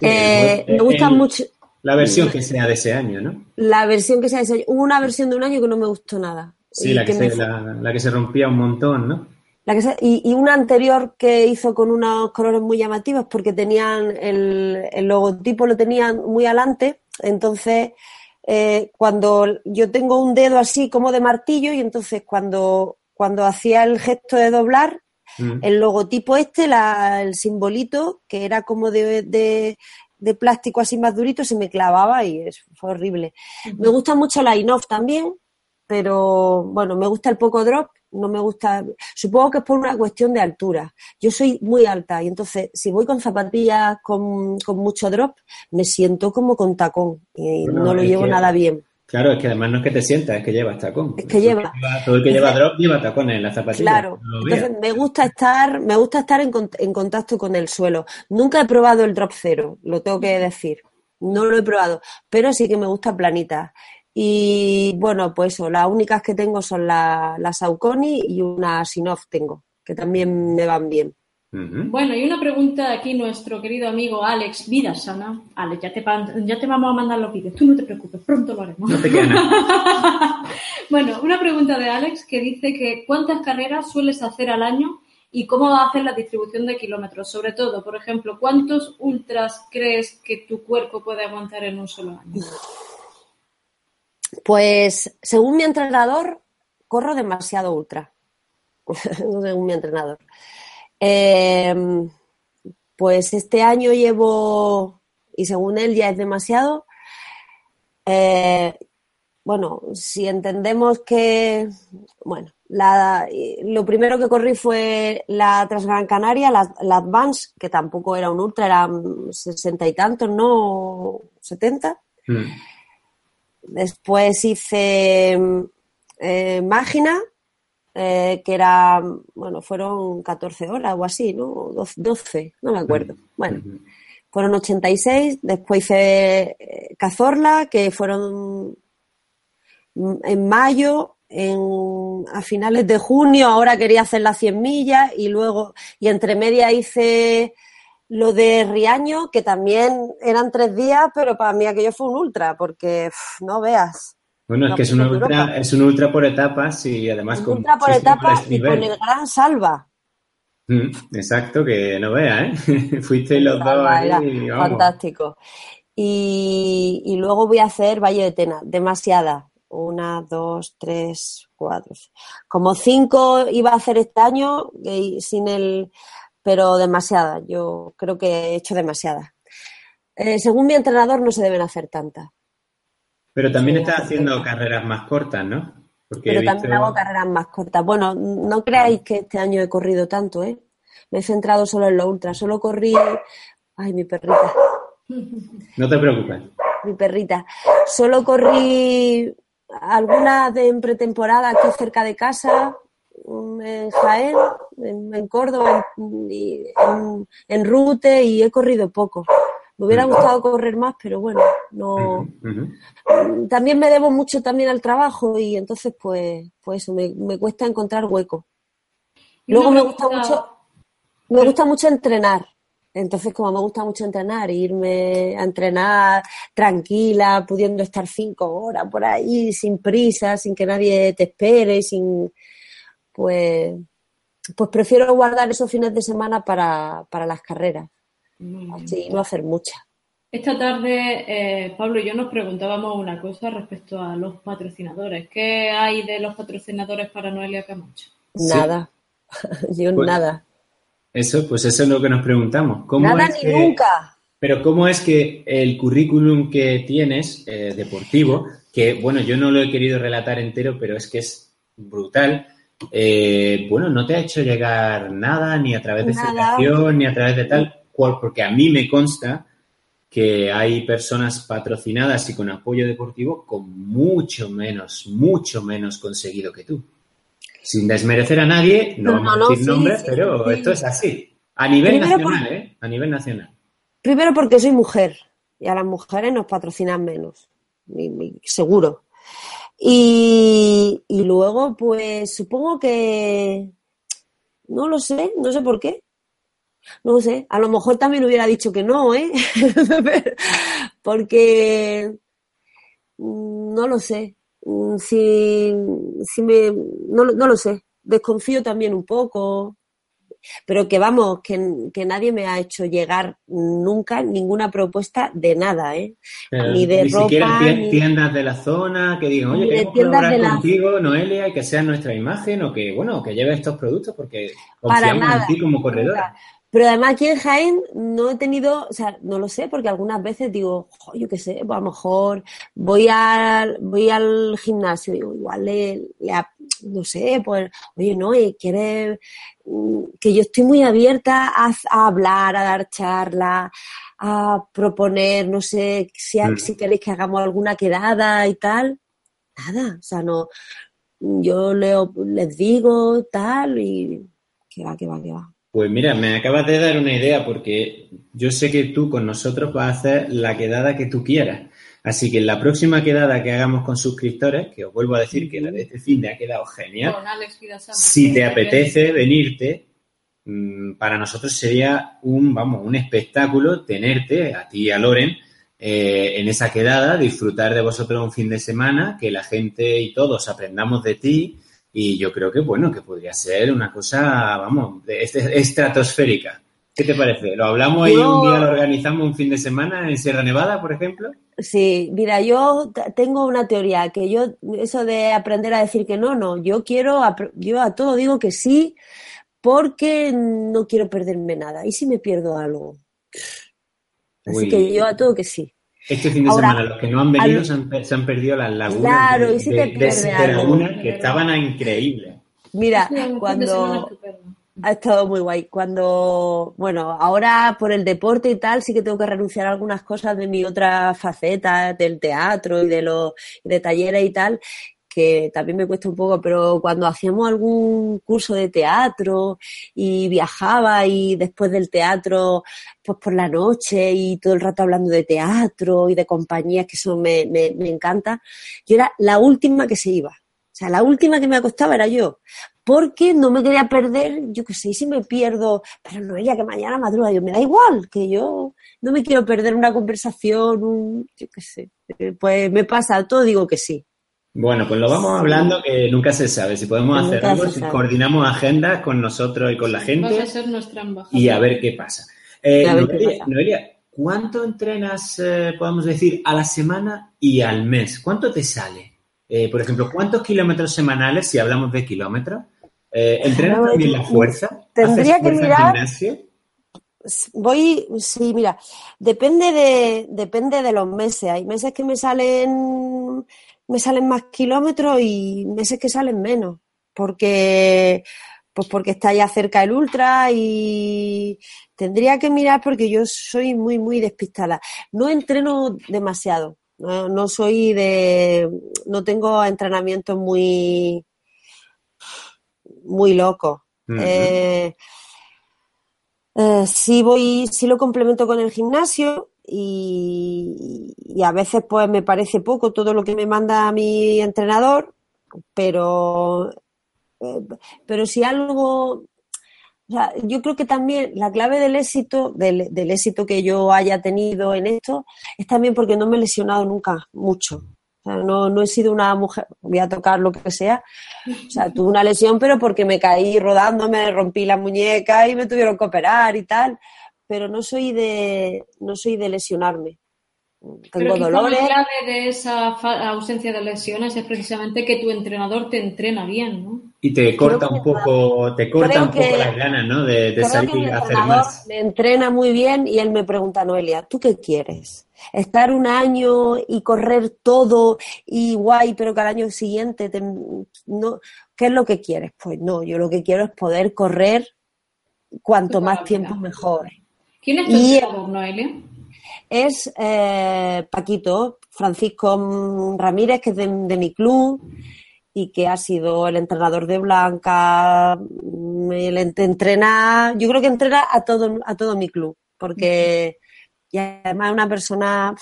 Eh, el- me gustan el- mucho. La versión que sea de ese año, ¿no? La versión que sea de ese año. Hubo una versión de un año que no me gustó nada. Sí, la que, se, la, que, se, rompía un montón, ¿no? La que y, y, una anterior que hizo con unos colores muy llamativos porque tenían el, el logotipo lo tenían muy adelante, entonces eh, cuando yo tengo un dedo así como de martillo y entonces cuando, cuando hacía el gesto de doblar, mm. el logotipo este, la, el simbolito, que era como de, de, de, plástico así más durito, se me clavaba y es, fue horrible. Me gusta mucho la Inoff también, pero bueno, me gusta el poco drop no me gusta, supongo que es por una cuestión de altura. Yo soy muy alta y entonces si voy con zapatillas con, mucho drop, me siento como con tacón y no lo llevo nada bien. Claro, es que además no es que te sientas, es que llevas tacón. Es que lleva. Todo el que lleva drop lleva tacones en la zapatilla. Claro. entonces me gusta estar, me gusta estar en, en contacto con el suelo. Nunca he probado el drop cero, lo tengo que decir. No lo he probado, pero sí que me gusta planita. Y bueno, pues eso, las únicas que tengo son las la Saucony y una Sinoff tengo, que también me van bien. Bueno, y una pregunta aquí nuestro querido amigo Alex Vida Sana. Alex, ya te, ya te vamos a mandar los vídeos, tú no te preocupes, pronto lo haremos. No te [laughs] bueno, una pregunta de Alex que dice que ¿cuántas carreras sueles hacer al año y cómo va a hacer la distribución de kilómetros? Sobre todo, por ejemplo, ¿cuántos ultras crees que tu cuerpo puede aguantar en un solo año? Pues según mi entrenador, corro demasiado ultra. [laughs] según mi entrenador. Em, pues este año llevo, y según él ya es demasiado, eh, bueno, si entendemos que, bueno, lo primero que corrí fue la Transgran Canaria, la, Advance, que tampoco era un ultra, eran sesenta y tantos, ¿no? ¿70? Después hice eh, Mágina, eh, que era, bueno, fueron 14 horas o así, ¿no? 12, no me acuerdo. Bueno, fueron 86. Después hice eh, Cazorla, que fueron en mayo, en, a finales de junio, ahora quería hacer las 100 millas y luego, y entre media hice lo de Riaño, que también eran tres días, pero para mí aquello fue un ultra, porque no veas. Bueno, es que es un, ultra, es un ultra por etapas y además con. Ultra por etapas y con el gran salva. Mm, exacto, que no veas, ¿eh? [laughs] Fuiste los dos ahí, Fantástico. Y, y, luego voy a hacer Valle de Tena, demasiada. Una, dos, tres, cuatro. Como cinco iba a hacer este año sin el pero demasiada. Yo creo que he hecho demasiada. Eh, según mi entrenador, no se deben hacer tantas. Pero también estás haciendo carreras más cortas, ¿no? pero también hago carreras más cortas. Bueno, no creáis que este año he corrido tanto, ¿eh? Me he centrado solo en lo ultra. Solo corrí. Ay, mi perrita. No te preocupes. Mi perrita. Solo corrí algunas de en pretemporada aquí cerca de casa, en Jaén, en, Córdoba, en, en, Rute y he corrido poco. Me hubiera gustado correr más, pero bueno, no. También me debo mucho también al trabajo y entonces pues, pues eso, me, cuesta encontrar hueco. Luego me gusta mucho, me gusta mucho entrenar. Entonces, como me gusta mucho entrenar, irme a entrenar tranquila, pudiendo estar cinco horas por ahí, sin prisa, sin que nadie te espere, sin, pues, pues prefiero guardar esos fines de semana para, las carreras. Así no hacer muchas. Esta tarde, eh, Pablo y yo nos preguntábamos una cosa respecto a los patrocinadores. ¿Qué hay de los patrocinadores para Noelia Camacho? Nada. [laughs] yo pues, nada. Eso, pues eso es lo que nos preguntamos. ¿Cómo nada ni nunca. Pero ¿cómo es que el currículum que tienes, eh, deportivo, que bueno, yo no lo he querido relatar entero, pero es que es brutal, eh, bueno, no te ha hecho llegar nada, ni a través de federación, ni a través de tal, cual, porque a mí me consta que hay personas patrocinadas y con apoyo deportivo con mucho menos, mucho menos conseguido que tú. Sin desmerecer a nadie, no, vamos a decir nombres, pero esto es así. A nivel nacional, ¿eh? A nivel nacional. Primero porque soy mujer y a las mujeres nos patrocinan menos, seguro. Y, y luego, pues supongo que, no lo sé, no sé por qué. No sé, a lo mejor también hubiera dicho que no, ¿eh? [laughs] porque mm, no lo sé. Mm, si, si me, no, no lo sé. Desconfío también un poco. Pero que vamos, que, que, nadie me ha hecho llegar nunca ninguna propuesta de nada, ¿eh? ni de ni ropa. Siquiera ni tiendas de la zona que digan, oye, queremos colaborar la... contigo, Noelia, y que sea nuestra imagen o que, bueno, que lleve estos productos porque confiamos en ti como corredora. Nunca. Pero además aquí en Jaén no he tenido, o sea, no lo sé, porque algunas veces digo, yo qué sé, pues a lo mejor voy al, voy al gimnasio, digo, igual le, le no sé, pues, oye, no, quiere que yo estoy muy abierta a, a, hablar, a dar charlas, a proponer, no sé, si, mm. si queréis que hagamos alguna quedada y tal. Nada, o sea, no, yo leo, les digo tal y que va, que va, que va. Pues mira, me acabas de dar una idea porque yo sé que tú con nosotros vas a hacer la quedada que tú quieras. Así que en la próxima quedada que hagamos con suscriptores, que os vuelvo a decir que la de este fin de ha quedado genial, si te apetece venirte, mm, para nosotros sería un, vamos, un espectáculo tenerte a ti y a Loren eh, en esa quedada, disfrutar de vosotros un fin de semana, que la gente y todos aprendamos de ti y yo creo que, bueno, que podría ser una cosa, vamos, este, estratosférica. ¿Qué te parece? ¿Lo hablamos y un día lo organizamos un fin de semana en Sierra Nevada, por ejemplo? Sí, mira, yo tengo una teoría, que yo, eso de aprender a decir que no, no, yo quiero, yo a todo digo que sí, porque no quiero perderme nada. ¿Y si me pierdo algo? Así Uy. que yo a todo que sí. Este fin de Ahora, semana, los que no han venido al... se, han, se, han, perdido las lagunas claro, de, y si te de, de laguna que estaban increíbles. Mira, cuando ha estado muy guay. Cuando, bueno, ahora por el deporte y tal, sí que tengo que renunciar a algunas cosas de mi otra faceta, del teatro y de los de talleres y tal, que también me cuesta un poco, pero cuando hacíamos algún curso de teatro y viajaba y después del teatro, pues por la noche y todo el rato hablando de teatro y de compañías, que eso me, me, encanta, yo era la última que se iba. O sea, la última que me acostaba era yo, porque no me quería perder, yo qué sé, si me pierdo, pero no ella que mañana madruga, yo me da igual, que yo no me quiero perder una conversación, un, yo qué sé, pues me pasa, todo digo que sí. Bueno, pues lo vamos hablando que nunca se sabe. Si podemos hacer algo, si coordinamos agendas con nosotros y con la gente. Vas a ser nuestra embajadora. Y a ver qué pasa. Eh, ver Noelia, qué pasa. Noelia, ¿cuánto entrenas, eh, podemos decir, a la semana y al mes? ¿Cuánto te sale? Eh, por ejemplo, ¿cuántos kilómetros semanales, si hablamos de kilómetros? ¿Entrenas no, también la fuerza? Tendría que mirar. Gimnasio? Voy, sí, mira, depende de, depende de los meses. Hay meses que me salen me salen más kilómetros y meses que salen menos, porque pues porque está ya cerca el ultra y tendría que mirar porque yo soy muy muy despistada. No entreno demasiado, no, no soy de no tengo entrenamientos muy muy locos. Uh -huh. eh, eh, sí voy, sí lo complemento con el gimnasio, y, a veces pues me parece poco todo lo que me manda mi entrenador, pero, eh, pero si algo, o sea, yo creo que también la clave del éxito, del, éxito que yo haya tenido en esto, es también porque no me he lesionado nunca mucho. No, no he sido una mujer, voy a tocar lo que sea. O sea, tuve una lesión, pero porque me caí rodando, me rompí la muñeca y me tuvieron que operar y tal pero no soy de, no soy de lesionarme. Tengo pero dolores. La clave de esa ausencia de lesiones es precisamente que tu entrenador te entrena bien, ¿no? Y te corta un poco, te corta un poco las ganas, ¿no? De, de salir a hacer más. Me entrena muy bien y él me pregunta, Noelia, ¿tú qué quieres? Estar un año y correr todo y guay, pero que al año siguiente te, no, ¿qué es lo que quieres? Pues no, yo lo que quiero es poder correr cuanto más tiempo mejor. ¿Quién es tu entrenador, Noelia? Es eh, Paquito, Francisco Ramírez, que es de, de, mi club y que ha sido el entrenador de Blanca. Él entrena, yo creo que entrena a todo, a todo mi club, porque y además es una persona,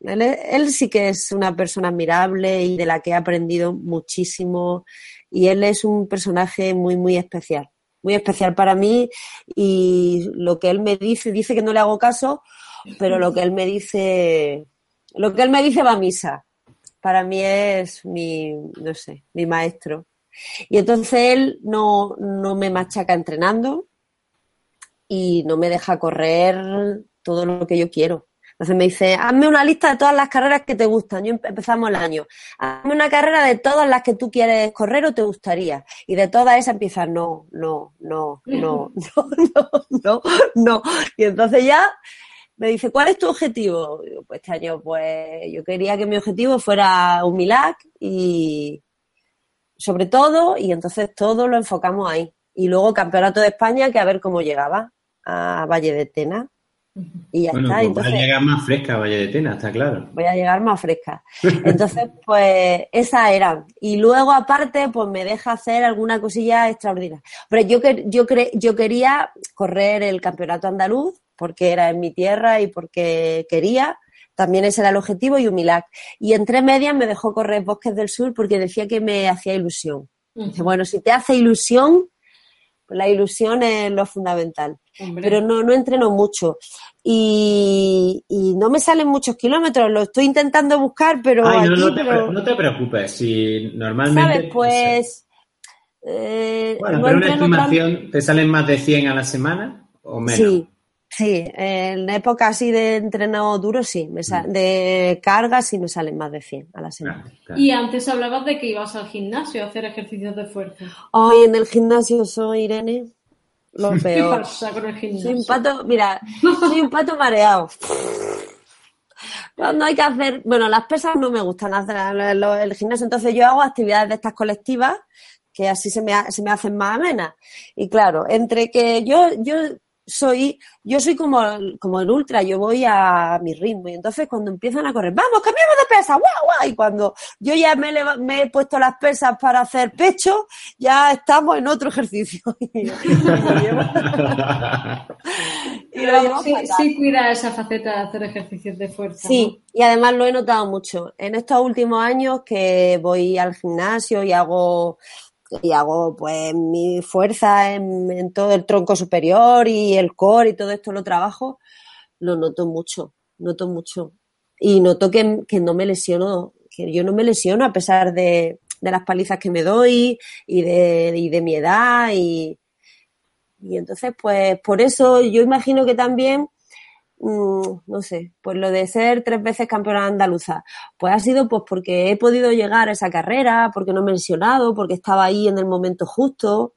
él, él sí que es una persona admirable y de la que he aprendido muchísimo y él es un personaje muy, muy especial muy especial para mí y lo que él me dice, dice que no le hago caso, pero lo que él me dice lo que él me dice va a misa. Para mí es mi, no sé, mi maestro. Y entonces él no, no me machaca entrenando y no me deja correr todo lo que yo quiero. Entonces me dice, hazme una lista de todas las carreras que te gustan. Yo empezamos el año. Hazme una carrera de todas las que tú quieres correr o te gustaría. Y de todas esas empiezas, no, no, no, no, [laughs] [laughs] no, no, no, no. Y entonces ya me dice, ¿cuál es tu objetivo? pues este año, pues yo quería que mi objetivo fuera un Milac y sobre todo, y entonces todo lo enfocamos ahí. Y luego Campeonato de España, que a ver cómo llegaba a Valle de Tena. Y ya está. Pues Entonces, a llegar más fresca a Valle de Tena, está claro. Voy a llegar más fresca. [laughs] Entonces, pues esa era. Y luego, aparte, pues me deja hacer alguna cosilla extraordinaria. Pero yo, yo, yo quería correr el campeonato andaluz porque era en mi tierra y porque quería. También ese era el objetivo y un milagro. Y entre medias me dejó correr Bosques del Sur porque decía que me hacía ilusión. Dice, bueno, si te hace ilusión, pues la ilusión es lo fundamental. Hombre. Pero no, no entreno mucho. Y, y, no me salen muchos kilómetros, lo estoy intentando buscar, pero. Ay, no, aquí, no, te, pero... no, te, preocupes, si normalmente. ¿Sabes? Pues. Eh, bueno, no pero una estimación, tan- ¿te salen más de 100 a la semana o menos? Sí, sí. En época así de entreno duro, sí. Me sa- de carga, sí me salen más de 100 a la semana. Claro, claro. Y antes hablabas de que ibas al gimnasio a hacer ejercicios de fuerza. Hoy en el gimnasio soy Irene. Lo ¿Qué peor. pasa con el Soy un pato, mira, soy un pato mareado. Cuando hay que hacer, bueno, las pesas no me gustan hacer el, el- el gimnasio, entonces yo hago actividades de estas colectivas que así se me, ha- se me hacen más amenas. Y claro, entre que yo, yo soy, yo soy como, el- como el ultra, yo voy a mi ritmo. Y entonces cuando empiezan a correr, vamos, cambiamos de pesa, guau, guau. Y cuando yo ya me, he puesto las pesas para hacer pecho, ya estamos en otro ejercicio. [laughs] Y lo sí cuida esa faceta de hacer ejercicios de fuerza. Sí, y además lo he notado mucho. En estos últimos años que voy al gimnasio y hago y hago pues mi fuerza en, todo el tronco superior y el core y todo esto lo trabajo, lo noto mucho, noto mucho. Y noto que, que no me lesiono, que yo no me lesiono a pesar de, de las palizas que me doy y de, y de mi edad y, y entonces pues por eso yo imagino que también no sé, pues lo de ser tres veces campeona andaluza, pues ha sido pues porque he podido llegar a esa carrera, porque no me he lesionado, porque estaba ahí en el momento justo.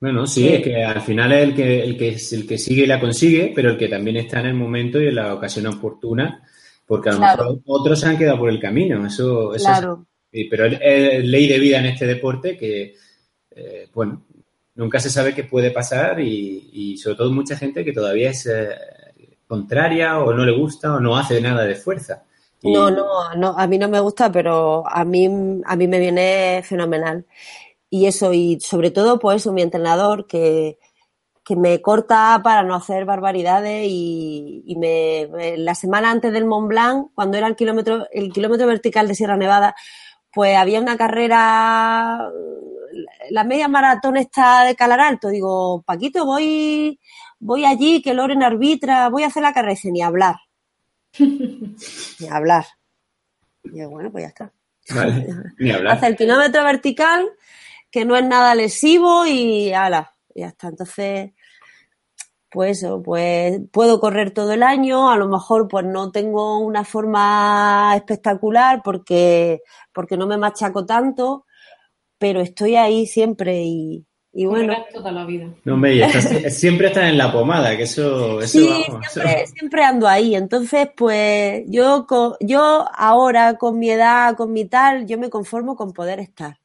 Bueno, sí, Sí. es que al final es el que, el que es el que sigue y la consigue, pero el que también está en el momento y en la ocasión oportuna, porque a lo Claro. mejor otros se han quedado por el camino. Eso, eso Claro. es- pero es, es ley de vida en este deporte que, eh, bueno, nunca se sabe qué puede pasar y, y sobre todo mucha gente que todavía es eh, contraria o no le gusta o no hace nada de fuerza. No, no, no, a mí no me gusta, pero a mí, a mí me viene fenomenal. Y eso, y sobre todo, pues mi entrenador, que, que me corta para no hacer barbaridades y, y me- la semana antes del Mont Blanc, cuando era el kilómetro, el kilómetro vertical de Sierra Nevada, pues había una carrera, la media maratón está de Calar Alto. Digo, Paquito, voy, voy allí, que Loren arbitra, voy a hacer la carrera. Y dice, ni hablar. [laughs] ni hablar. Y digo, bueno, pues ya está. Vale, [laughs] ni hablar. Hace el kilómetro vertical, que no es nada lesivo y ala, ya está. Entonces, pues eso, pues puedo correr todo el año, a lo mejor pues no tengo una forma espectacular porque, porque no me machaco tanto, pero estoy ahí siempre y, y bueno. Correrás toda la vida. No, y estás- [laughs] siempre están en la pomada, que eso, eso Sí, vamos, eso- siempre, siempre ando ahí. Entonces, pues yo, co- yo ahora con mi edad, con mi tal, yo me conformo con poder estar.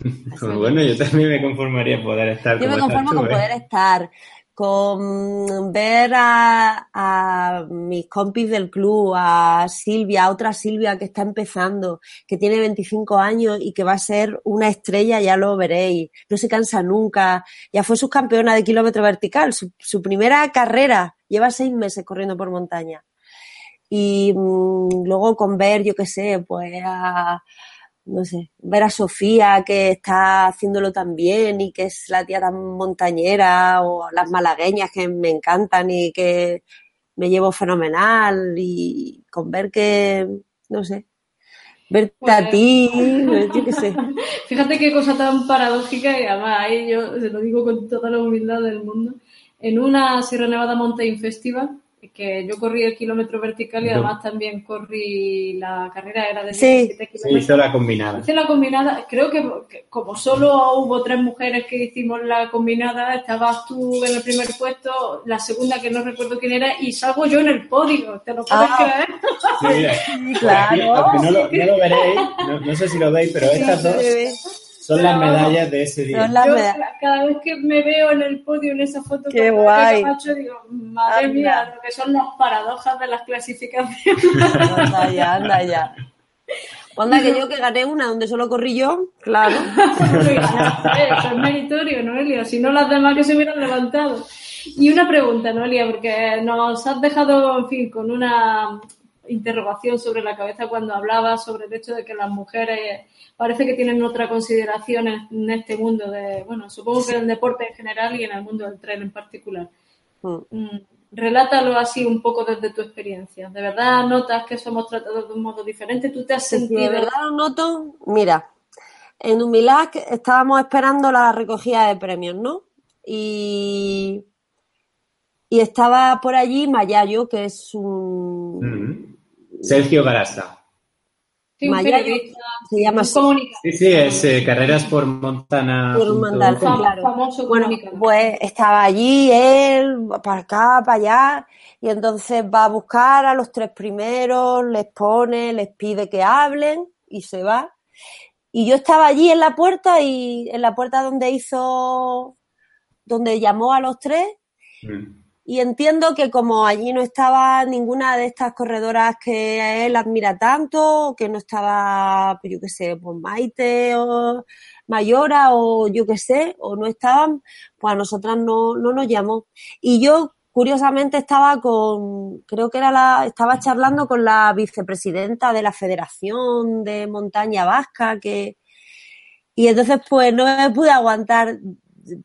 [laughs] Pues bueno, yo también me conformaría poder estar Yo me estás conformo tú, con ¿eh? poder estar, con ver a, a mis compis del club, a Silvia, a otra Silvia que está empezando, que tiene 25 años y que va a ser una estrella, ya lo veréis. No se cansa nunca. Ya fue subcampeona de kilómetro vertical, su, primera carrera. Lleva seis meses corriendo por montaña. Y mm, luego con ver, yo qué sé, pues a, no sé, ver a Sofía que está haciéndolo tan bien y que es la tía tan montañera o las malagueñas que me encantan y que me llevo fenomenal y con ver que, no sé, verte a Pues- ti, yo qué sé. [laughs] Fíjate qué cosa tan paradójica y además ahí yo se lo digo con toda la humildad del mundo. En una Sierra Nevada Mountain Festival, que yo corrí el kilómetro vertical y además también corrí la carrera, era de Sí. 17 Se kilómetros. hizo la combinada. Hice la combinada, creo que, que como solo hubo tres mujeres que hicimos la combinada, estabas tú en el primer puesto, la segunda que no recuerdo quién era, y salgo yo en el podio, ¿te lo puedes Ah. creer? Sí, mira, [laughs] claro. aunque no lo, no lo veréis, no, no sé si lo veis, pero estas dos son las medallas de ese día. Son las Yo cada vez que me veo en el podio en esa foto Qué con guay. Macho, digo, madre Anda. mía, lo que son las paradojas de las clasificaciones. [laughs] Anda ya, anda ya. Anda que yo que gané una donde solo corrí yo, claro. [laughs] Eso es meritorio, Noelia, si no las demás que se hubieran levantado. Y una pregunta, Noelia, porque nos has dejado, en fin, con una interrogación sobre la cabeza cuando hablabas sobre el hecho de que las mujeres parece que tienen otra consideración en, este mundo de, bueno, supongo que en el deporte en general y en el mundo del tren en particular. Mm. Mm, Relátalo así un poco desde tu experiencia. ¿De verdad notas que somos tratados de un modo diferente? ¿Tú te has sentido? de verdad lo noto, mira, en Humilac estábamos esperando la recogida de premios, ¿no? Y, y estaba por allí Mayayo, que es un... Sergio Garasta. Sí, se llama. Sí, sí, es eh, carreras por montana. Por Fam- claro. famoso Bueno, pues estaba allí él, para acá, para allá, y entonces va a buscar a los tres primeros, les pone, les pide que hablen y se va. Y yo estaba allí en la puerta y en la puerta donde hizo, donde llamó a los tres Mm. Y entiendo que como allí no estaba ninguna de estas corredoras que él admira tanto, que no estaba, pues yo qué sé, pues Maite o Mayora o yo qué sé, o no estaban, pues a nosotras no, no nos llamó. Y yo, curiosamente, estaba con, creo que era la, estaba charlando con la vicepresidenta de la Federación de Montaña Vasca, que, y entonces pues no me pude aguantar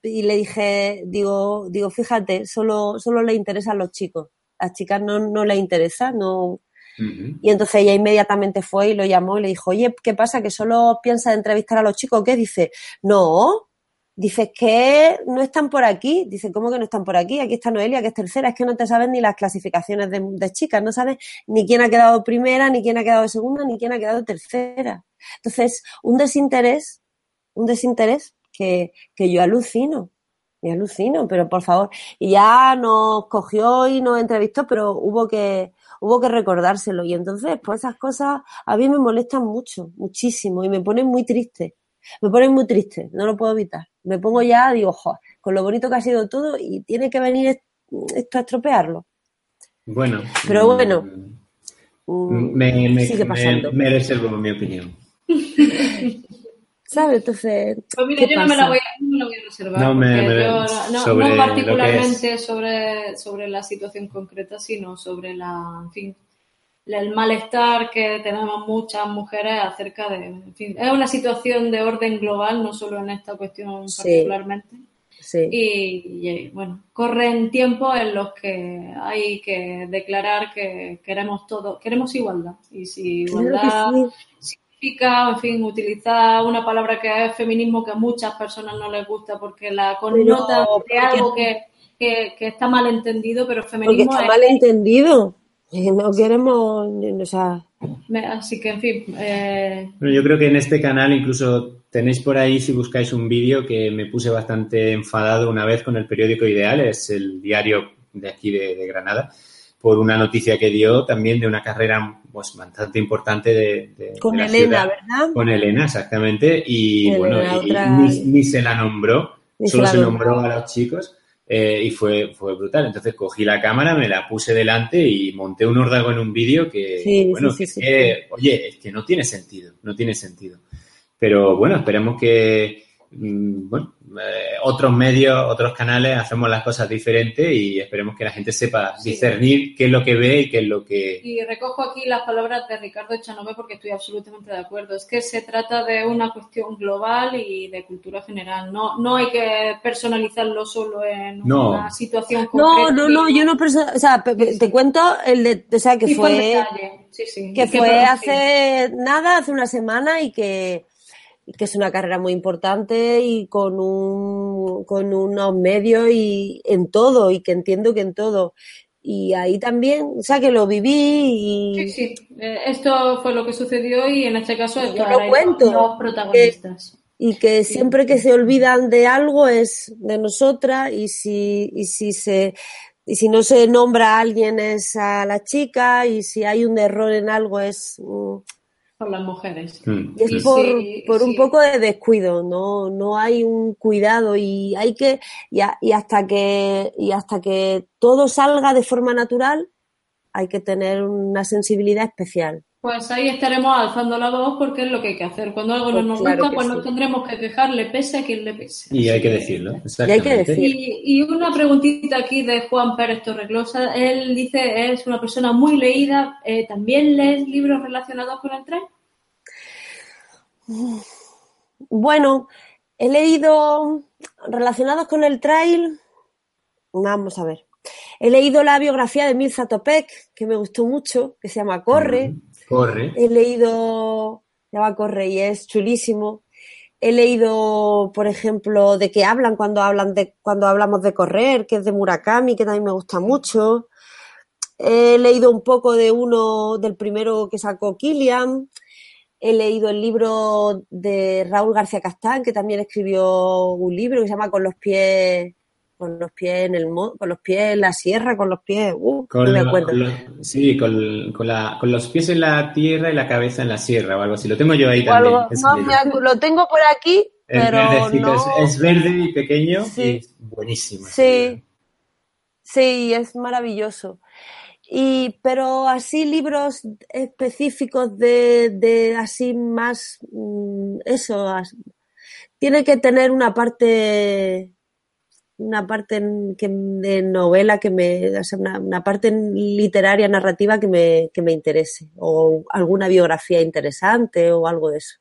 y le dije, digo, digo, fíjate, solo, solo le interesan los chicos. A las chicas no, no les interesa, no. Y entonces ella inmediatamente fue y lo llamó y le dijo, oye, ¿qué pasa? ¿Que solo piensas entrevistar a los chicos? ¿Qué? Dice, no. Dice, que no están por aquí. Dice, ¿cómo que no están por aquí? Aquí está Noelia, que es tercera. Es que no te sabes ni las clasificaciones de, de chicas. No sabes ni quién ha quedado primera, ni quién ha quedado segunda, ni quién ha quedado tercera. Entonces, un desinterés, un desinterés que, que yo alucino. Me alucino, pero por favor. Y ya nos cogió y nos entrevistó, pero hubo que, hubo que recordárselo. Y entonces, pues esas cosas a mí me molestan mucho, muchísimo, y me ponen muy triste. Me ponen muy triste, no lo puedo evitar. Me pongo ya, digo, "Jo, con lo bonito que ha sido todo, y tiene que venir est- esto a estropearlo. Bueno. Pero bueno, Mm, Me, me, sigue me- pasando. me reservo mi opinión. [laughs] ¿Sabes? Entonces, Pues mira, ¿qué yo no me, la pasa? voy a, no me la voy a reservar. No me- porque me- yo no- no, sobre no lo que particularmente sobre, sobre la situación concreta, sino sobre la, en fin, la- el malestar que tenemos muchas mujeres acerca de, en fin, es una situación de orden global, no solo en esta cuestión Sí. particularmente. Sí. Y, y, bueno, corren tiempos en los que hay que declarar que queremos todo, queremos igualdad. Y si Claro igualdad que sí. Significa, en fin, utilizar una palabra que es feminismo que a muchas personas no les gusta porque la connota de algo que, que, que está mal entendido, pero Porque feminismo está es... mal entendido. Y No queremos, o sea, me- Así que, en fin, eh, Bueno, yo creo que en este canal incluso tenéis por ahí, si buscáis un vídeo, que me puse bastante enfadado una vez con el periódico Ideal, es el diario de aquí de, de Granada, por una noticia que dio también de una carrera pues, bastante importante de, de- con de la Elena, ciudad. ¿verdad? Con Elena, exactamente, y Elena, bueno, y ni, ni se la nombró, Ni solo se nombró. a los chicos eh, y fue, fue brutal. Entonces cogí la cámara, me la puse delante y monté un órdago en un vídeo que, Sí, bueno, sí, sí, que oye, es que no tiene sentido, no tiene sentido. Pero bueno, esperemos que, mm, bueno, eh, otros medios, otros canales hacemos las cosas diferentes y esperemos que la gente sepa Sí. discernir qué es lo que ve y qué es lo que... Y recojo aquí las palabras de Ricardo Echanove porque estoy absolutamente de acuerdo. Es que se trata de una cuestión global y de cultura general. No, no hay que personalizarlo solo en No. una situación No, concreta. no, no, yo no, o sea, te cuento el de, o sea, que Sí, fue. Sí, sí. que fue hace nada, hace una semana y que, que es una carrera muy importante y con un, con unos medios y en todo y que entiendo que en todo. Y ahí también, o sea, que lo viví y Sí, sí. Eh, esto fue lo que sucedió y en este caso Yo lo cuento, los protagonistas. y que siempre que se olvidan de algo es de nosotras y si, y si se y si no se nombra a alguien es a la chica y si hay un error en algo es, mm, Por las mujeres. Mm, y es Sí, por, sí, por un poco de descuido, no, no hay un cuidado y hay que y, a- y hasta que y hasta que todo salga de forma natural hay que tener una sensibilidad especial. Pues ahí estaremos alzando la voz porque es lo que hay que hacer. Cuando algo no Pues nos claro gusta, pues sí. nos tendremos que quejarle pese a quien le pese. Y hay que decirlo, Y hay que exactamente. decir. Y, y una preguntita aquí de Juan Pérez Torreglosa. Él dice, es una persona muy leída. eh, ¿También lees libros relacionados con el tren? Bueno, he leído relacionados con el trail. Vamos a ver. He leído la biografía de Mirza Topek, que me gustó mucho, que se llama Corre. Corre. He leído, se llama Corre y es chulísimo. He leído, por ejemplo, de qué hablan cuando hablan de cuando hablamos de correr, que es de Murakami, que también me gusta mucho. He leído un poco de uno del primero que sacó Kilian. He leído el libro de Raúl García Castán, que también escribió un libro que se llama Con los pies, con los pies en el mo- con los pies en la sierra, con los pies, uh, Con no me la- acuerdo. con los- sí, con, con la- con los pies en la tierra y la cabeza en la sierra o algo así. Lo tengo yo ahí O también. algo- no me lo tengo por aquí, Es pero verdecito, no. es, es verde y pequeño Sí. y es buenísimo. Sí, sí, es maravilloso. Y, pero así libros específicos de, de así más, mm, eso, as- tiene que tener una parte, una parte en- que, de novela que me, o sea, una, una parte literaria, narrativa que me, que me interese, o alguna biografía interesante o algo de eso.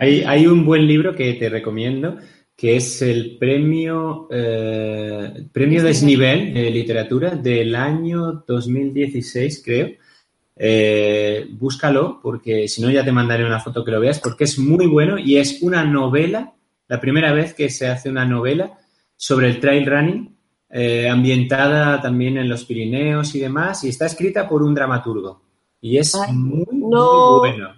Hay, hay un buen libro que te recomiendo, que es el premio, eh, premio Desnivel de literatura del año 2016, creo. Eh, búscalo, porque si no ya te mandaré una foto que lo veas, porque es muy bueno y es una novela, la primera vez que se hace una novela sobre el trail running, eh, ambientada también en los Pirineos y demás, y está escrita por un dramaturgo. Y es Ay, muy, no. muy bueno.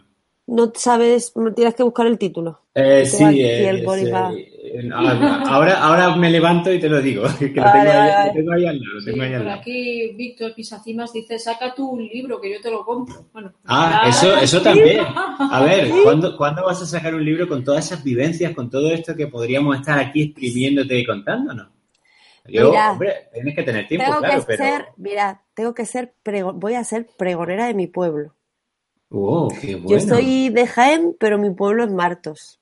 No sabes, tienes que buscar el título. Eh, sí, aquí eh, el eh, ah, ahora, ahora me levanto y te lo digo, [laughs] que lo Vale, tengo, ahí, vale, lo tengo ahí al lado, lo Sí, tengo ahí al por lado. aquí Víctor Pisacimas dice, saca tú un libro que yo te lo compro. Bueno, Ah, eso, eso también. A ver, ¿cuándo, ¿cuándo vas a sacar un libro con todas esas vivencias, con todo esto que podríamos estar aquí escribiéndote y contándonos? Yo, Mira, hombre, tienes que tener tiempo, Tengo claro, que pero... ser, mira, tengo que ser, prego- voy a ser pregonera de mi pueblo. ¡Oh, qué bueno! Yo soy de Jaén, pero mi pueblo es Martos.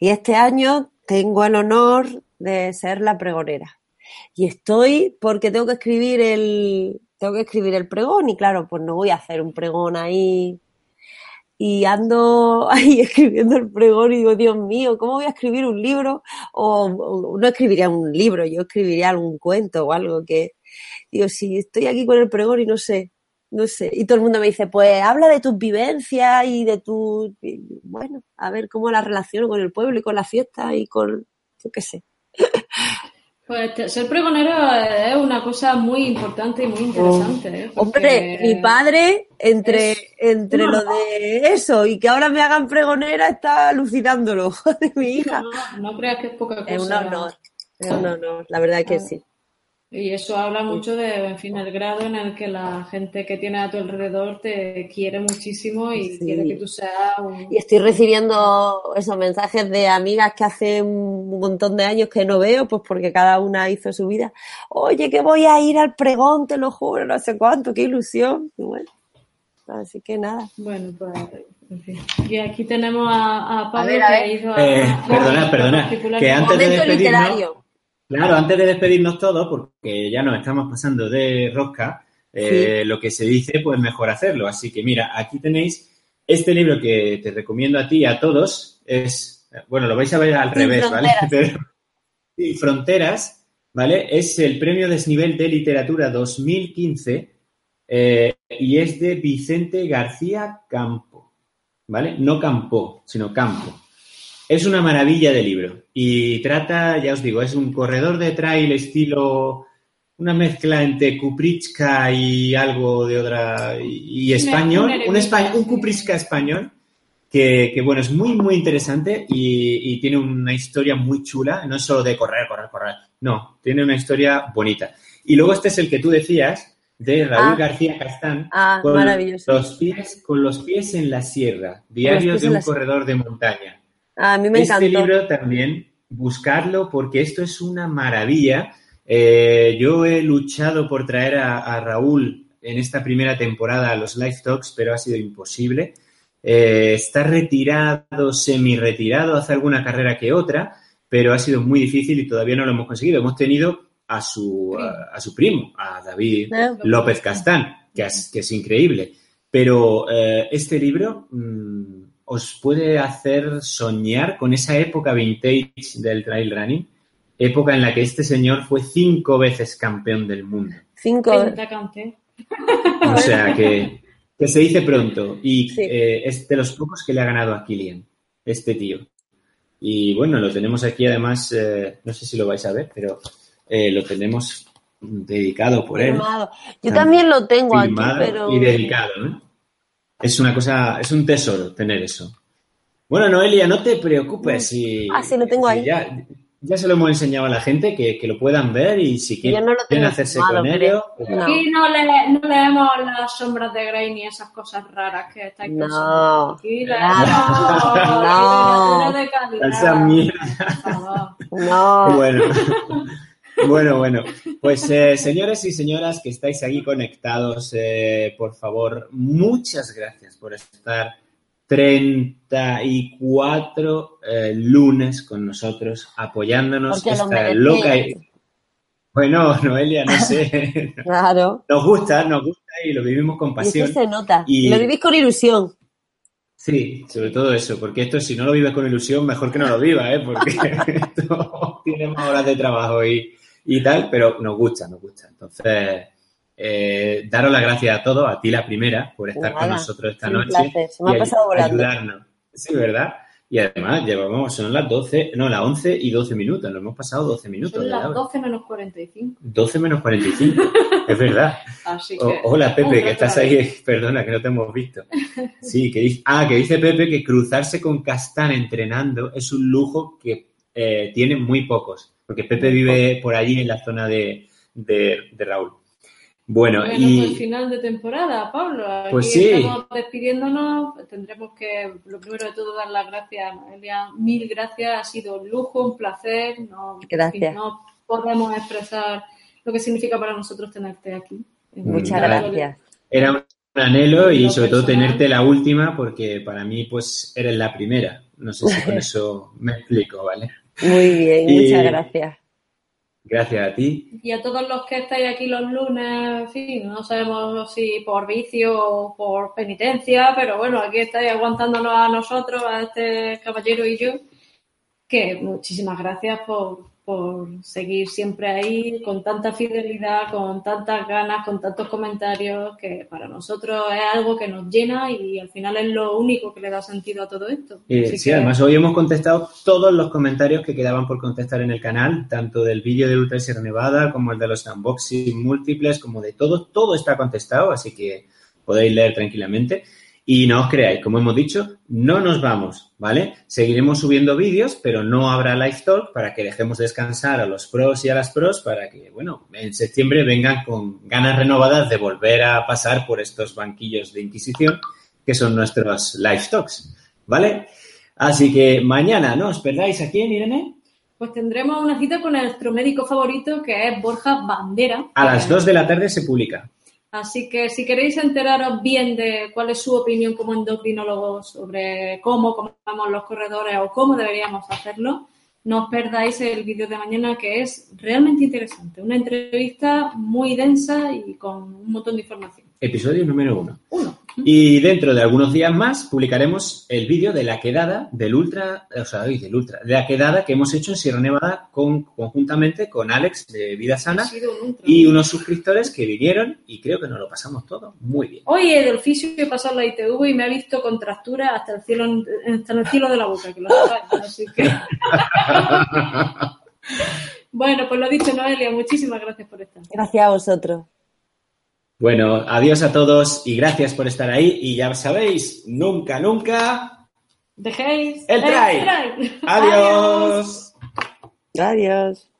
Y este año tengo el honor de ser la pregonera. Y estoy porque tengo que escribir el, tengo que escribir el pregón y claro, pues no voy a hacer un pregón ahí. Y ando [laughs] ahí escribiendo el pregón y digo, Dios mío, ¿cómo voy a escribir un libro? O, o no escribiría un libro, yo escribiría algún cuento o algo que, digo, si estoy aquí con el pregón y no sé, no sé. Y todo el mundo me dice, pues habla de tus vivencias y de tu, y, bueno, a ver cómo la relaciono con el pueblo y con la fiesta y con, yo qué sé. Pues ser pregonero es una cosa muy importante y muy interesante. ¿eh? Hombre, mi padre, entre, es entre lo de eso y que ahora me hagan pregonera, está alucinándolo [laughs] de mi hija. No, no creas que es poca cosa. Es un honor, es un honor, la verdad que sí. Y eso habla mucho de, en fin, el grado en el que la gente que tiene a tu alrededor te quiere muchísimo y Sí. quiere que tú seas un... Y estoy recibiendo esos mensajes de amigas que hace un montón de años que no veo, pues porque cada una hizo su vida. Oye, que voy a ir al pregón, te lo juro, no sé cuánto, qué ilusión. Y bueno, así que nada. Bueno, pues En fin. Y aquí tenemos a, a Pablo ver, a que ha ido a... Eh, perdona, perdona, que antes de despedirnos, literario. Claro, antes de despedirnos todos, porque ya nos estamos pasando de rosca, eh, lo que se dice, pues mejor hacerlo. Así que mira, aquí tenéis este libro que te recomiendo a ti y a todos. Es, bueno, lo vais a ver al Sin revés, ¿vale? [laughs] Pero, Sin Fronteras, ¿vale? Es el premio Desnivel de Literatura 2015 eh, y es de Vicente García Campo, ¿vale? No Campo, sino Campo. Es una maravilla de libro y trata, ya os digo, es un corredor de trail estilo, una mezcla entre Kuprichka y algo de otra, y, y español, un un, eremita, espa- un. Kuprichka español que, que, bueno, es muy, muy interesante y, y tiene una historia muy chula, no es solo de correr, correr, correr, no, tiene una historia bonita. Y luego este es el que tú decías, de Raúl Ah. García Castán, Ah, con maravilloso. los pies, con los pies en la sierra, diario pies de un corredor de montaña. A mí me este encantó. libro también, buscarlo porque esto es una maravilla. Eh, yo he luchado por traer a, a Raúl en esta primera temporada a los Live Talks, pero ha sido imposible. Eh, está retirado, semi-retirado, hace alguna carrera que otra, pero ha sido muy difícil y todavía no lo hemos conseguido. Hemos tenido a su, a, a su primo, a David ¿Eh? López Castán, que es, que es increíble. Pero eh, este libro mm, os puede hacer soñar con esa época vintage del trail running, época en la que este señor fue cinco veces campeón del mundo. Cinco. O sea que, que se dice pronto y Sí. eh, es de los pocos que le ha ganado a Kilian, este tío. Y bueno, lo tenemos aquí además, eh, no sé si lo vais a ver, pero eh, lo tenemos dedicado por él. Firmado. Yo también lo tengo aquí, pero. y dedicado, ¿no? Es una cosa, es un tesoro tener eso. Bueno, Noelia, no te preocupes si, Ah, sí, lo tengo si ahí. Ya, ya se lo hemos enseñado a la gente que, que lo puedan ver y si quieren no tengo hacerse firmado, con ello. pues No. Aquí no, le, no leemos las sombras de Grey ni esas cosas raras que estáis No. pensando. Aquí Nada. leemos No. calidad. Esa mierda. No. Bueno, bueno, bueno. Pues eh, señores y señoras que estáis aquí conectados, eh, por favor, muchas gracias por estar 34 eh, lunes con nosotros, apoyándonos. Porque esta loca. y- Bueno, Noelia, no sé. [laughs] Claro. Nos gusta, nos gusta y lo vivimos con Y pasión. se nota. Y- Lo vivís con ilusión. Sí, sobre todo eso, porque esto si no lo vives con ilusión, mejor que no lo viva, ¿eh? Porque [laughs] esto tiene más horas de trabajo y, y tal, pero nos gusta, nos gusta. Entonces, eh, daros las gracias a todos, a ti la primera, por estar con nosotros esta un noche. placer, se me ha y pasado volando. ayudarnos. Sí, ¿verdad? Y además, llevamos, son las 12, no, las 11 y 12 minutos, nos hemos pasado 12 minutos. Son las hora. 12 menos 45. 12 menos 45, [laughs] es verdad. Así O- que. hola Pepe, que estás vez. ahí, [laughs] perdona que no te hemos visto. [laughs] Sí, que dice, ah, que dice Pepe que cruzarse con Castán entrenando es un lujo que eh, tienen muy pocos, porque Pepe vive por allí en la zona de, de- de Raúl. Bueno, Bueno, y pues final de temporada, Pablo. Aquí Pues sí. estamos despidiéndonos. Tendremos que, lo primero de todo, dar las gracias a Noelia. Mil gracias, ha sido un lujo, un placer. No, Gracias. no podemos expresar lo que significa para nosotros tenerte aquí. Muchas Nada. gracias. era un anhelo y sobre todo tenerte la última, porque para mí pues eres la primera. No sé si con [laughs] eso me explico, ¿vale? Muy bien, [laughs] Y- muchas gracias. Gracias a ti. Y a todos los que estáis aquí los lunes, en fin, no sabemos si por vicio o por penitencia, pero bueno, aquí estáis aguantándonos a nosotros, a este caballero y yo, que muchísimas gracias por, por seguir siempre ahí con tanta fidelidad, con tantas ganas, con tantos comentarios, que para nosotros es algo que nos llena y al final es lo único que le da sentido a todo esto. Eh, sí, que- además hoy hemos contestado todos los comentarios que quedaban por contestar en el canal, tanto del vídeo de Ultra Sierra Nevada como el de los unboxing múltiples, como de todo, todo está contestado, así que podéis leer tranquilamente. Y no os creáis, como hemos dicho, no nos vamos, ¿vale? Seguiremos subiendo vídeos, pero no habrá live talk para que dejemos descansar a los pros y a las pros para que, bueno, en septiembre vengan con ganas renovadas de volver a pasar por estos banquillos de Inquisición que son nuestros live talks, ¿vale? Así que mañana, ¿no? ¿Os perdáis a quién, Irene? Pues tendremos una cita con nuestro médico favorito, que es Borja Bandera. A las 2 de la tarde se publica. Así que si queréis enteraros bien de cuál es su opinión como endocrinólogo sobre cómo comemos los corredores o cómo deberíamos hacerlo, no os perdáis el vídeo de mañana que es realmente interesante. Una entrevista muy densa y con un montón de información. Episodio número uno. Uno. Y dentro de algunos días más publicaremos el vídeo de la quedada del Ultra, o sea, del Ultra, de la quedada que hemos hecho en Sierra Nevada con, conjuntamente con Alex de Vida Ha Sana un y unos suscriptores que vinieron y creo que nos lo pasamos todo muy bien. Hoy el oficio he pasado la ITV y me ha visto con contractura hasta el cielo, hasta el cielo de la boca, que lo. Así que. [laughs] [laughs] bueno, pues lo dicho, Noelia, muchísimas gracias por estar. Gracias a vosotros. Bueno, adiós a todos y gracias por estar ahí. Y ya sabéis, nunca, nunca. Dejéis El try. try. Adiós. Adiós.